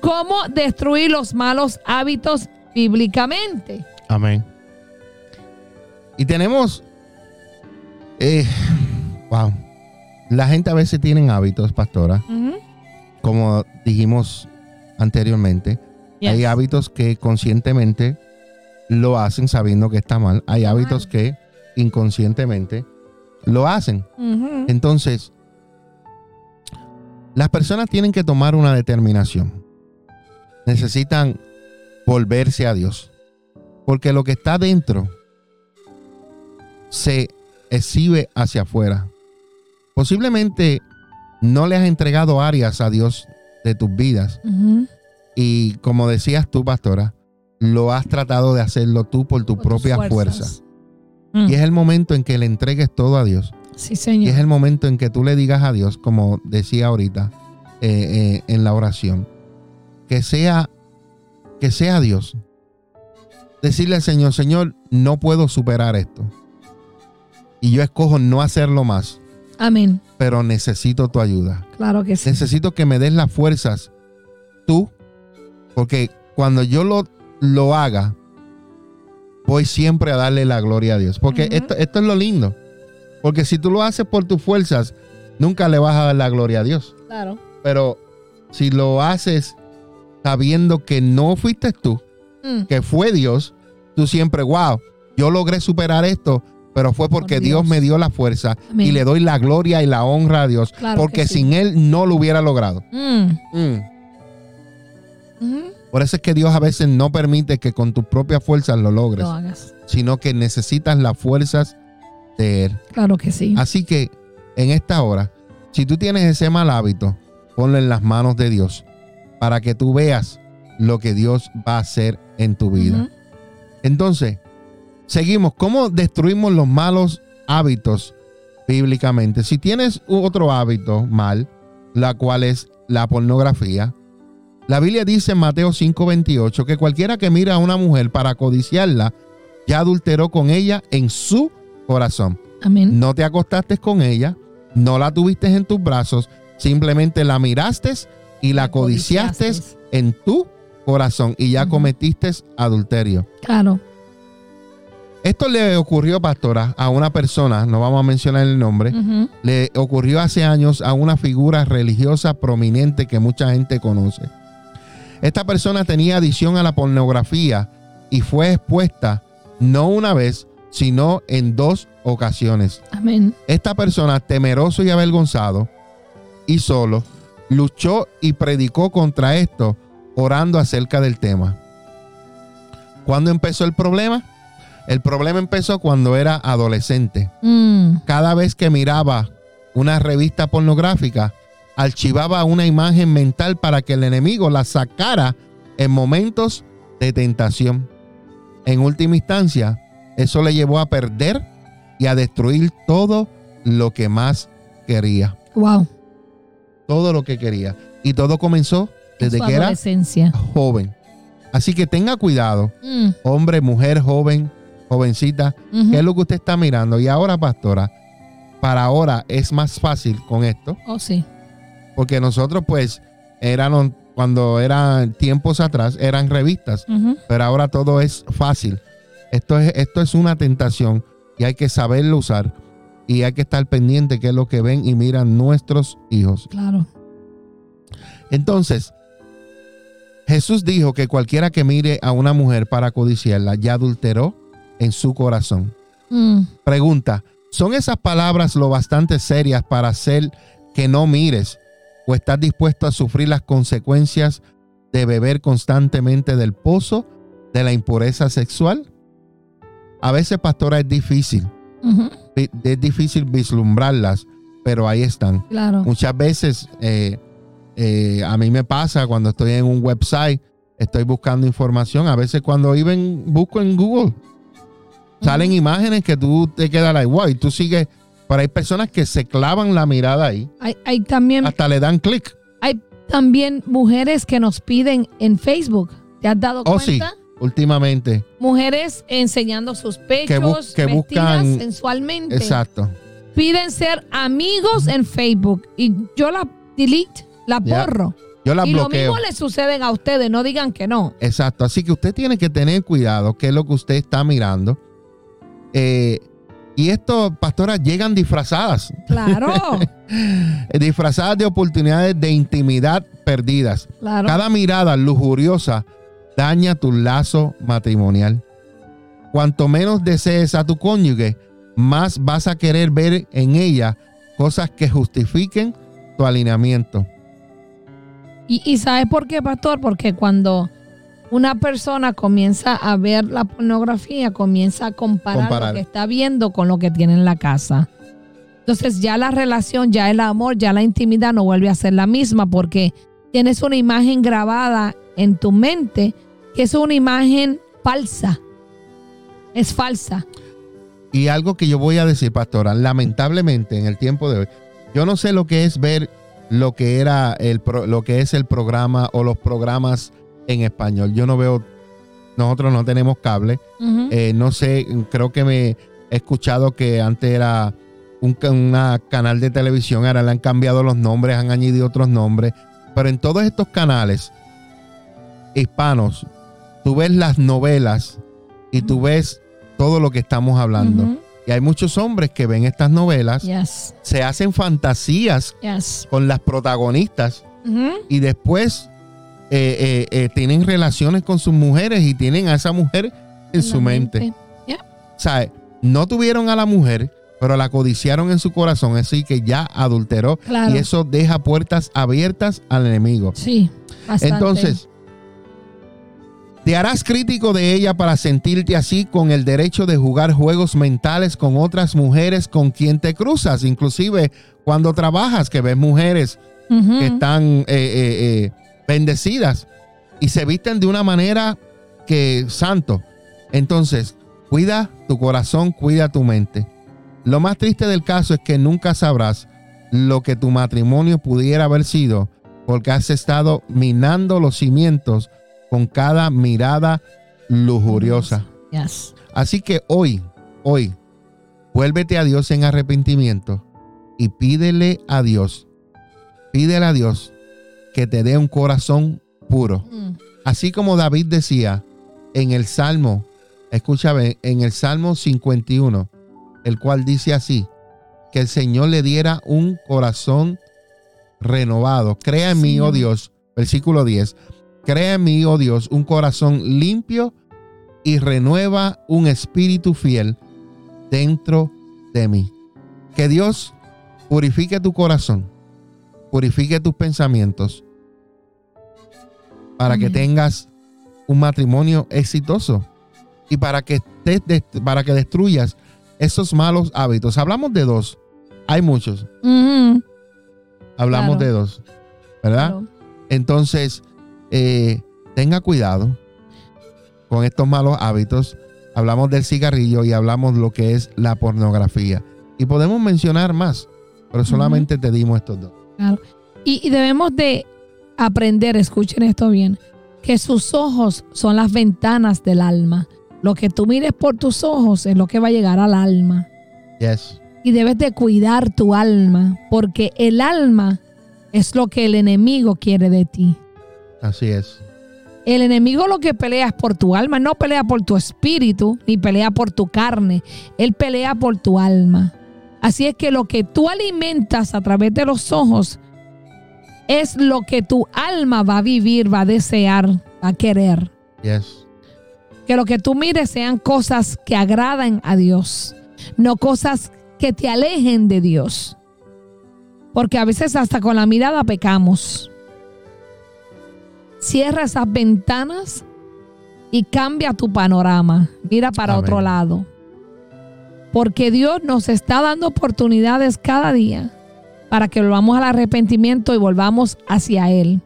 ¿cómo destruir los malos hábitos bíblicamente? Amén. Y tenemos, eh, wow, la gente a veces tienen hábitos, pastora, como dijimos anteriormente, Yes. Hay hábitos que conscientemente lo hacen sabiendo que está mal. Hay hábitos que inconscientemente lo hacen. Entonces, las personas tienen que tomar una determinación. Necesitan volverse a Dios. Porque lo que está dentro se exhibe hacia afuera. Posiblemente no le has entregado áreas a Dios de tus vidas. Y como decías tú, pastora, lo has tratado de hacerlo tú por tu Por propia fuerza. Mm. Y es el momento en que le entregues todo a Dios. Sí, Y señor. es el momento en que tú le digas a Dios, como decía ahorita eh, eh, en la oración, que sea, que sea Dios. Decirle al Señor, Señor, no puedo superar esto. Y yo escojo no hacerlo más, Amén. pero necesito tu ayuda. Claro que sí. Necesito que me des las fuerzas tú, porque cuando yo lo, lo haga, voy siempre a darle la gloria a Dios. Porque esto, esto es lo lindo. Porque si tú lo haces por tus fuerzas, nunca le vas a dar la gloria a Dios. Claro. Pero si lo haces sabiendo que no fuiste tú, Mm. que fue Dios, tú siempre, wow, yo logré superar esto, pero fue porque Por Dios. Dios. me dio la fuerza Amén. y le doy la gloria y la honra a Dios, Claro porque sí. sin Él no lo hubiera logrado. Mm. Mm. Ujú. Por eso es que Dios a veces no permite que con tus propias fuerzas lo logres, Lo hagas. sino que necesitas las fuerzas de Él. Claro que sí. Así que en esta hora, si tú tienes ese mal hábito, ponlo en las manos de Dios para que tú veas lo que Dios va a hacer en tu vida. Entonces, seguimos. ¿Cómo destruimos los malos hábitos bíblicamente? Si tienes otro hábito mal, la cual es la pornografía, la Biblia dice en Mateo 5:28 que cualquiera que mira a una mujer para codiciarla, ya adulteró con ella en su corazón. Amén. No te acostaste con ella, no la tuviste en tus brazos, simplemente la miraste y la codiciaste en tu corazón y ya cometiste adulterio. Claro. Esto le ocurrió, pastora, a una persona, no vamos a mencionar el nombre, le ocurrió hace años a una figura religiosa prominente que mucha gente conoce. Esta persona tenía adicción a la pornografía y fue expuesta no una vez, sino en dos ocasiones. Amén. Esta persona, temeroso y avergonzado y solo, luchó y predicó contra esto, orando acerca del tema. ¿Cuándo empezó el problema? El problema empezó cuando era adolescente. Mm. Cada vez que miraba una revista pornográfica, archivaba una imagen mental para que el enemigo la sacara en momentos de tentación. En última instancia, eso le llevó a perder y a destruir todo lo que más quería. Wow. Todo lo que quería. Y todo comenzó desde Su que era joven. Así que tenga cuidado, Mm. hombre, mujer, joven, jovencita. ¿Qué es lo que usted está mirando? Y ahora, pastora, para ahora es más fácil con esto, Oh, sí. porque nosotros pues eran, cuando eran tiempos atrás, eran revistas, pero ahora todo es fácil. Esto es, esto es una tentación y hay que saberlo usar y hay que estar pendiente qué es lo que ven y miran nuestros hijos. Claro. Entonces, Jesús dijo que cualquiera que mire a una mujer para codiciarla ya adulteró en su corazón. Mm. Pregunta, ¿son esas palabras lo bastante serias para hacer que no mires o estás dispuesto a sufrir las consecuencias de beber constantemente del pozo de la impureza sexual? A veces, pastora, es difícil, Es difícil vislumbrarlas, pero ahí están. Claro. Muchas veces eh, eh, a mí me pasa cuando estoy en un website, estoy buscando información, a veces cuando even, busco en Google, salen imágenes que tú te quedas like, wow, y tú sigues, pero hay personas que se clavan la mirada ahí, Hay, hay también, hasta le dan clic. hay también mujeres que nos piden en Facebook. ¿Te has dado Oh, sí, cuenta? Últimamente. Mujeres enseñando sus pechos, bu- que vestidas buscan- sensualmente. Exacto. Piden ser amigos en Facebook y yo la delete, la borro. Yo la y lo mismo le suceden a ustedes, no digan que no. Exacto. Así que usted tiene que tener cuidado qué es lo que usted está mirando. Eh, y esto, pastoras, llegan disfrazadas. Claro, disfrazadas de oportunidades de intimidad perdidas. claro. Cada mirada lujuriosa daña tu lazo matrimonial. Cuanto menos desees a tu cónyuge, más vas a querer ver en ella cosas que justifiquen tu alineamiento. Y, y ¿sabes por qué, pastor? Porque cuando una persona comienza a ver la pornografía, comienza a comparar, Comparar. lo que está viendo con lo que tiene en la casa. Entonces ya la relación, ya el amor, ya la intimidad no vuelve a ser la misma porque tienes una imagen grabada en tu mente que es una imagen falsa. Es falsa. Y algo que yo voy a decir, pastora, lamentablemente en el tiempo de hoy, yo no sé lo que es ver lo que era el pro- lo que es el programa o los programas en español. Yo no veo, nosotros no tenemos cable. Eh, no sé, creo que me he escuchado que antes era un una canal de televisión, ahora le han cambiado los nombres, han añadido otros nombres. Pero en todos estos canales hispanos, tú ves las novelas y tú ves todo lo que estamos hablando. Y hay muchos hombres que ven estas novelas, Yes, se hacen fantasías yes. con las protagonistas y después eh, eh, eh, tienen relaciones con sus mujeres y tienen a esa mujer en su La mente. O sea, no tuvieron a la mujer, pero la codiciaron en su corazón, así que ya adulteró. Claro. Y eso deja puertas abiertas al enemigo. Sí, bastante. Entonces, te harás crítico de ella para sentirte así con el derecho de jugar juegos mentales con otras mujeres con quien te cruzas, inclusive cuando trabajas, que ves mujeres que están eh, eh, eh, bendecidas y se visten de una manera que santo. Entonces, cuida tu corazón, cuida tu mente. Lo más triste del caso es que nunca sabrás lo que tu matrimonio pudiera haber sido porque has estado minando los cimientos con cada mirada lujuriosa. Yes. Así que hoy, hoy, vuélvete a Dios en arrepentimiento y pídele a Dios, pídele a Dios que te dé un corazón puro. Mm. Así como David decía en el Salmo, escúchame, en el Salmo 51, el cual dice así, que el Señor le diera un corazón renovado. Crea en mí, oh. Dios, versículo 10, crea en mí, oh Dios, un corazón limpio y renueva un espíritu fiel dentro de mí. Que Dios purifique tu corazón, purifique tus pensamientos, para que tengas un matrimonio exitoso y para que, estés dest- para que destruyas esos malos hábitos. Hablamos de dos, hay muchos, hablamos Claro. de dos, ¿verdad? Claro. Entonces, eh, tenga cuidado con estos malos hábitos. Hablamos del cigarrillo y hablamos lo que es la pornografía. Y podemos mencionar más, pero solamente te dimos estos dos. Y, y debemos de aprender, escuchen esto bien, que sus ojos son las ventanas del alma. Lo que tú mires por tus ojos es lo que va a llegar al alma. Yes. Y debes de cuidar tu alma, porque el alma es lo que el enemigo quiere de ti. Así es. El enemigo lo que pelea es por tu alma, no pelea por tu espíritu, ni pelea por tu carne, él pelea por tu alma. Así es que lo que tú alimentas a través de los ojos es lo que tu alma va a vivir, va a desear, va a querer. Yes. Que lo que tú mires sean cosas que agradan a Dios, no cosas que te alejen de Dios. Porque a veces hasta con la mirada pecamos. Cierra esas ventanas y cambia tu panorama. Mira para Amén. otro lado. Porque Dios nos está dando oportunidades cada día para que volvamos al arrepentimiento y volvamos hacia Él.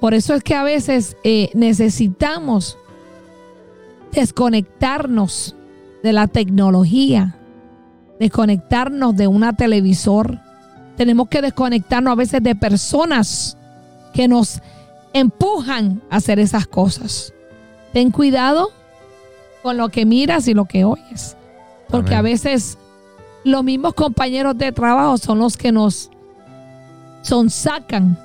Por eso es que a veces eh, necesitamos desconectarnos de la tecnología, desconectarnos de una televisor. Tenemos que desconectarnos a veces de personas que nos empujan a hacer esas cosas. Ten cuidado con lo que miras y lo que oyes. Porque Amén. a veces los mismos compañeros de trabajo son los que nos son sacan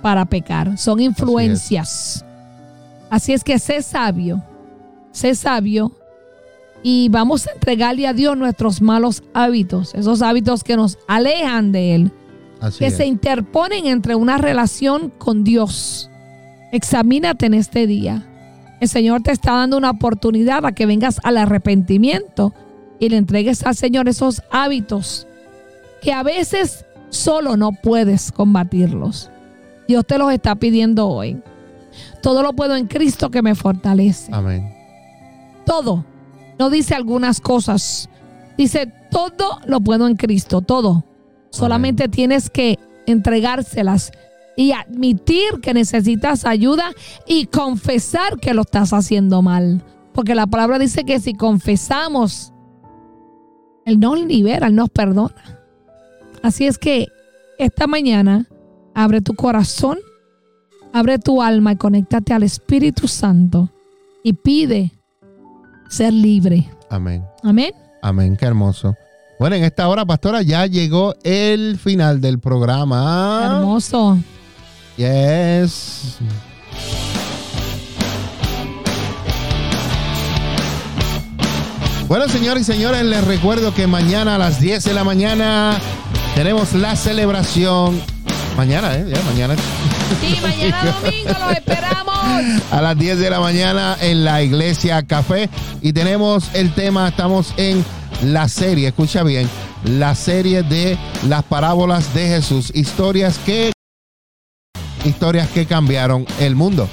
para pecar, son influencias. Así es que sé sabio, sé sabio y vamos a entregarle a Dios nuestros malos hábitos, esos hábitos que nos alejan de Él, Así que es. se interponen entre una relación con Dios Examínate en este día. El Señor te está dando una oportunidad a que vengas al arrepentimiento y le entregues al Señor esos hábitos que a veces solo no puedes combatirlos. Dios te los está pidiendo hoy. Todo lo puedo en Cristo que me fortalece. Amén. Todo. No dice algunas cosas. Dice, todo lo puedo en Cristo, todo. Solamente tienes que entregárselas y admitir que necesitas ayuda y confesar que lo estás haciendo mal. Porque la palabra dice que si confesamos, Él nos libera, Él nos perdona. Así es que esta mañana abre tu corazón, abre tu alma y conéctate al Espíritu Santo y pide ser libre. Amén. Amén. Amén, qué hermoso. Bueno, en esta hora, pastora, ya llegó el final del programa. Hermoso. Yes. Bueno, señores y señores, les recuerdo que mañana a las 10 de la mañana tenemos la celebración. Mañana, ¿eh? Ya, mañana. Sí, mañana domingo los esperamos. A las 10 de la mañana en la iglesia Café. Y tenemos el tema, estamos en la serie, escucha bien, la serie de las parábolas de Jesús. Historias que historias que cambiaron el mundo.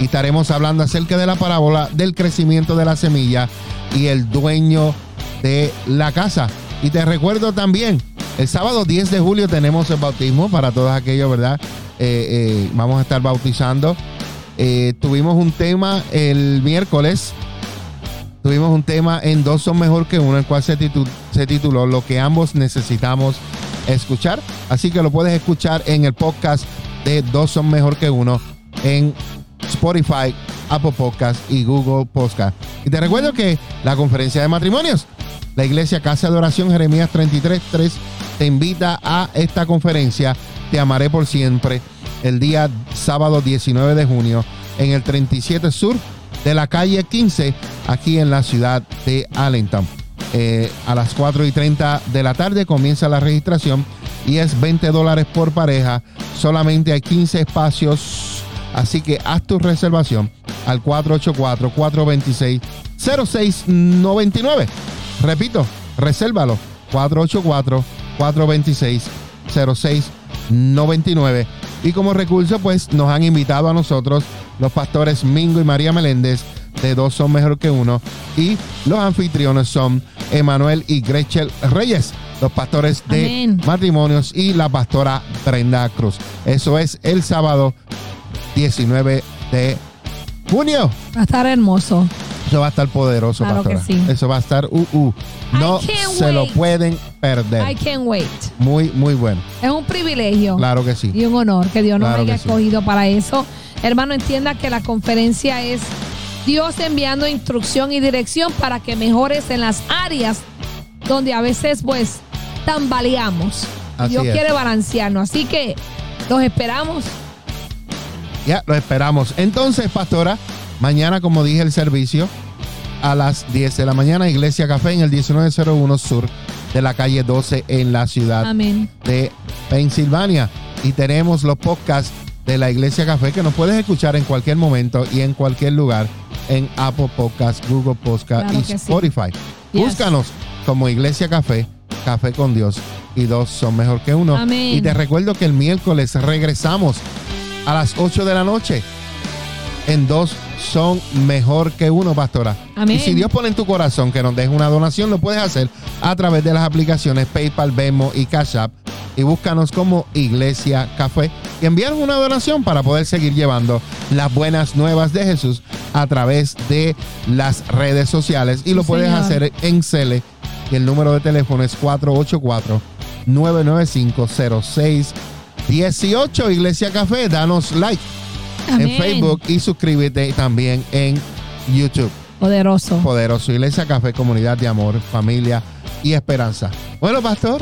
Y estaremos hablando acerca de la parábola del crecimiento de la semilla y el dueño de la casa. Y te recuerdo también, el sábado 10 de julio tenemos el bautismo para todos aquellos, ¿verdad? Eh, eh, vamos a estar bautizando. Eh, tuvimos un tema el miércoles. Tuvimos un tema en Dos son mejor que uno, el cual se, titu- se tituló Lo que ambos necesitamos escuchar. Así que lo puedes escuchar en el podcast de Dos son mejor que uno en Spotify, Apple Podcast y Google Podcast. Y te recuerdo que la conferencia de matrimonios, la iglesia Casa de Oración Jeremías 33.3 te invita a esta conferencia. Te amaré por siempre el día sábado 19 de junio en el 37 Sur de la calle 15 aquí en la ciudad de Allentown. Eh, a las 4 y 30 de la tarde comienza la registración y es 20 dólares por pareja. Solamente hay 15 espacios, así que haz tu reservación al 484-426-0699. Repito, resérvalo 484-426-0699. Y como recurso, pues nos han invitado a nosotros los pastores Mingo y María Meléndez de Dos Son Mejor que Uno. Y los anfitriones son Emanuel y Gretchen Reyes, los pastores de Amén. matrimonios y la pastora Brenda Cruz. Eso es el sábado 19 de junio. Va a estar hermoso. Eso va a estar poderoso, Claro que pastora. sí. Eso va a estar uh, uh. No se lo pueden perder. I can't wait. Muy, muy bueno. Es un privilegio Claro que sí. y un honor que Dios nos Claro haya sí. escogido para eso. Hermano, entienda que la conferencia es Dios enviando instrucción y dirección para que mejores en las áreas donde a veces pues tambaleamos. Así Dios es. quiere balancearnos. Así que los esperamos. Ya, lo esperamos. Entonces, pastora, mañana, como dije, el servicio a las 10 de la mañana, Iglesia Café en el 1901 Sur de la calle 12 en la ciudad Amén. de Pensilvania. Y tenemos los podcasts de la Iglesia Café que nos puedes escuchar en cualquier momento y en cualquier lugar en Apple Podcast, Google Podcast Claro y sí. Spotify. Yes. Búscanos como Iglesia Café, Café con Dios y dos son mejor que uno. Amén. Y te recuerdo que el miércoles regresamos a las 8 de la noche. En dos son mejor que uno, pastora. Amén. Y si Dios pone en tu corazón que nos deje una donación, lo puedes hacer a través de las aplicaciones PayPal, Venmo y Cash App. Y búscanos como Iglesia Café y enviarnos una donación para poder seguir llevando las buenas nuevas de Jesús a través de las redes sociales. Y lo Sí, puedes señor. hacer en Cele. Y el número de teléfono es 484-995-0618. Iglesia Café, danos like Amén. en Facebook y suscríbete también en YouTube. Poderoso. Poderoso Iglesia Café, comunidad de amor, familia y esperanza. Bueno, pastor,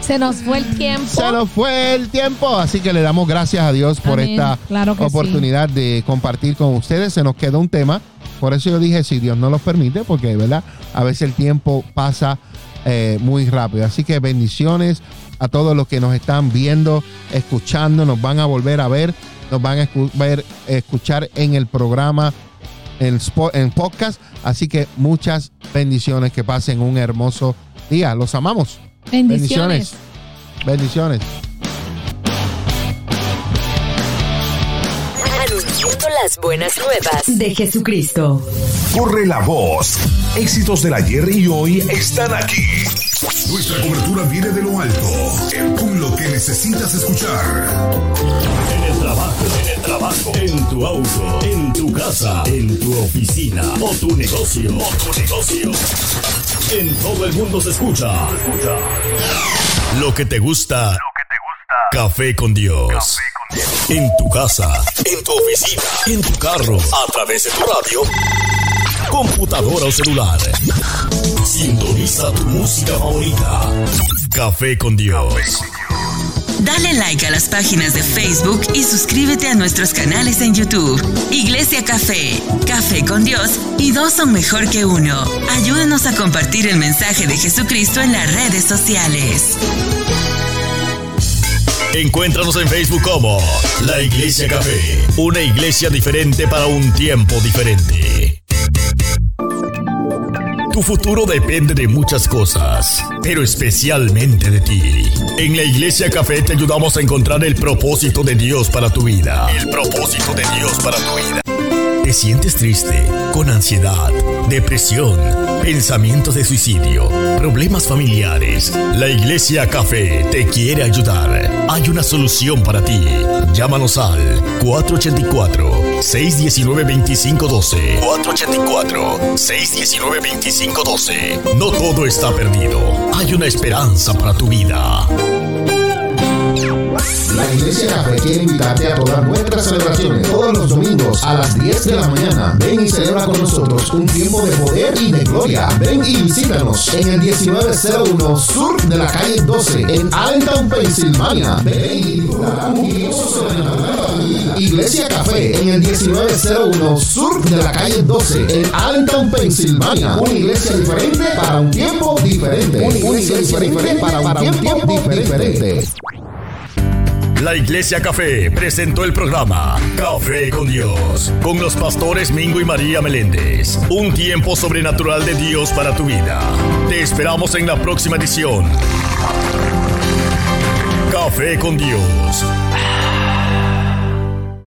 Se nos fue el tiempo. se nos fue el tiempo, así que le damos gracias a Dios por Amén. esta Claro oportunidad de compartir con ustedes. Se nos quedó un tema, por eso yo dije, si Dios no los permite, porque, ¿verdad? A veces el tiempo pasa eh, muy rápido. Así que bendiciones a todos los que nos están viendo, escuchando, nos van a volver a ver, nos van a ver, escuchar en el programa, en, en podcast. Así que muchas bendiciones, que pasen un hermoso día. Los amamos. Bendiciones. Bendiciones. Anunciando las buenas nuevas de Jesucristo. Corre la voz. Éxitos del ayer y hoy están aquí. Nuestra cobertura viene de lo alto, con lo que necesitas escuchar. En el trabajo, en el trabajo, en tu auto, en tu casa, en tu oficina o tu negocio, o tu negocio. En todo el mundo se escucha. Lo que te gusta. Lo que te gusta. Café con Dios. Café con Dios. En tu casa, en tu oficina, en tu carro, a través de tu radio computadora o celular. Sintoniza tu música favorita. Café con Dios. Dale like a las páginas de Facebook y suscríbete a nuestros canales en YouTube. Iglesia Café, Café con Dios y dos son mejor que uno. Ayúdanos a compartir el mensaje de Jesucristo en las redes sociales. Encuéntranos en Facebook como La Iglesia Café, una iglesia diferente para un tiempo diferente. Tu futuro depende de muchas cosas, pero especialmente de ti. En la Iglesia Café te ayudamos a encontrar el propósito de Dios para tu vida. El propósito de Dios para tu vida. ¿Te sientes triste, con ansiedad, depresión, pensamientos de suicidio, problemas familiares? La Iglesia Café te quiere ayudar. Hay una solución para ti. Llámanos al 484-619-2512. 484-619-2512. No todo está perdido. Hay una esperanza para tu vida. La Iglesia Café quiere invitarte a todas nuestras celebraciones todos los domingos a las 10 de la mañana. Ven y celebra con nosotros un tiempo de poder y de gloria. Ven y visítanos en el 1901 Sur de la calle 12 en Allentown, Pensilvania. Ven y Iglesia Café en el 1901 Sur de la calle 12 en Allentown, Pensilvania. Una iglesia diferente para un tiempo diferente. Una iglesia diferente para un tiempo diferente. La Iglesia Café presentó el programa Café con Dios, con los pastores Mingo y María Meléndez. Un tiempo sobrenatural de Dios para tu vida. Te esperamos en la próxima edición. Café con Dios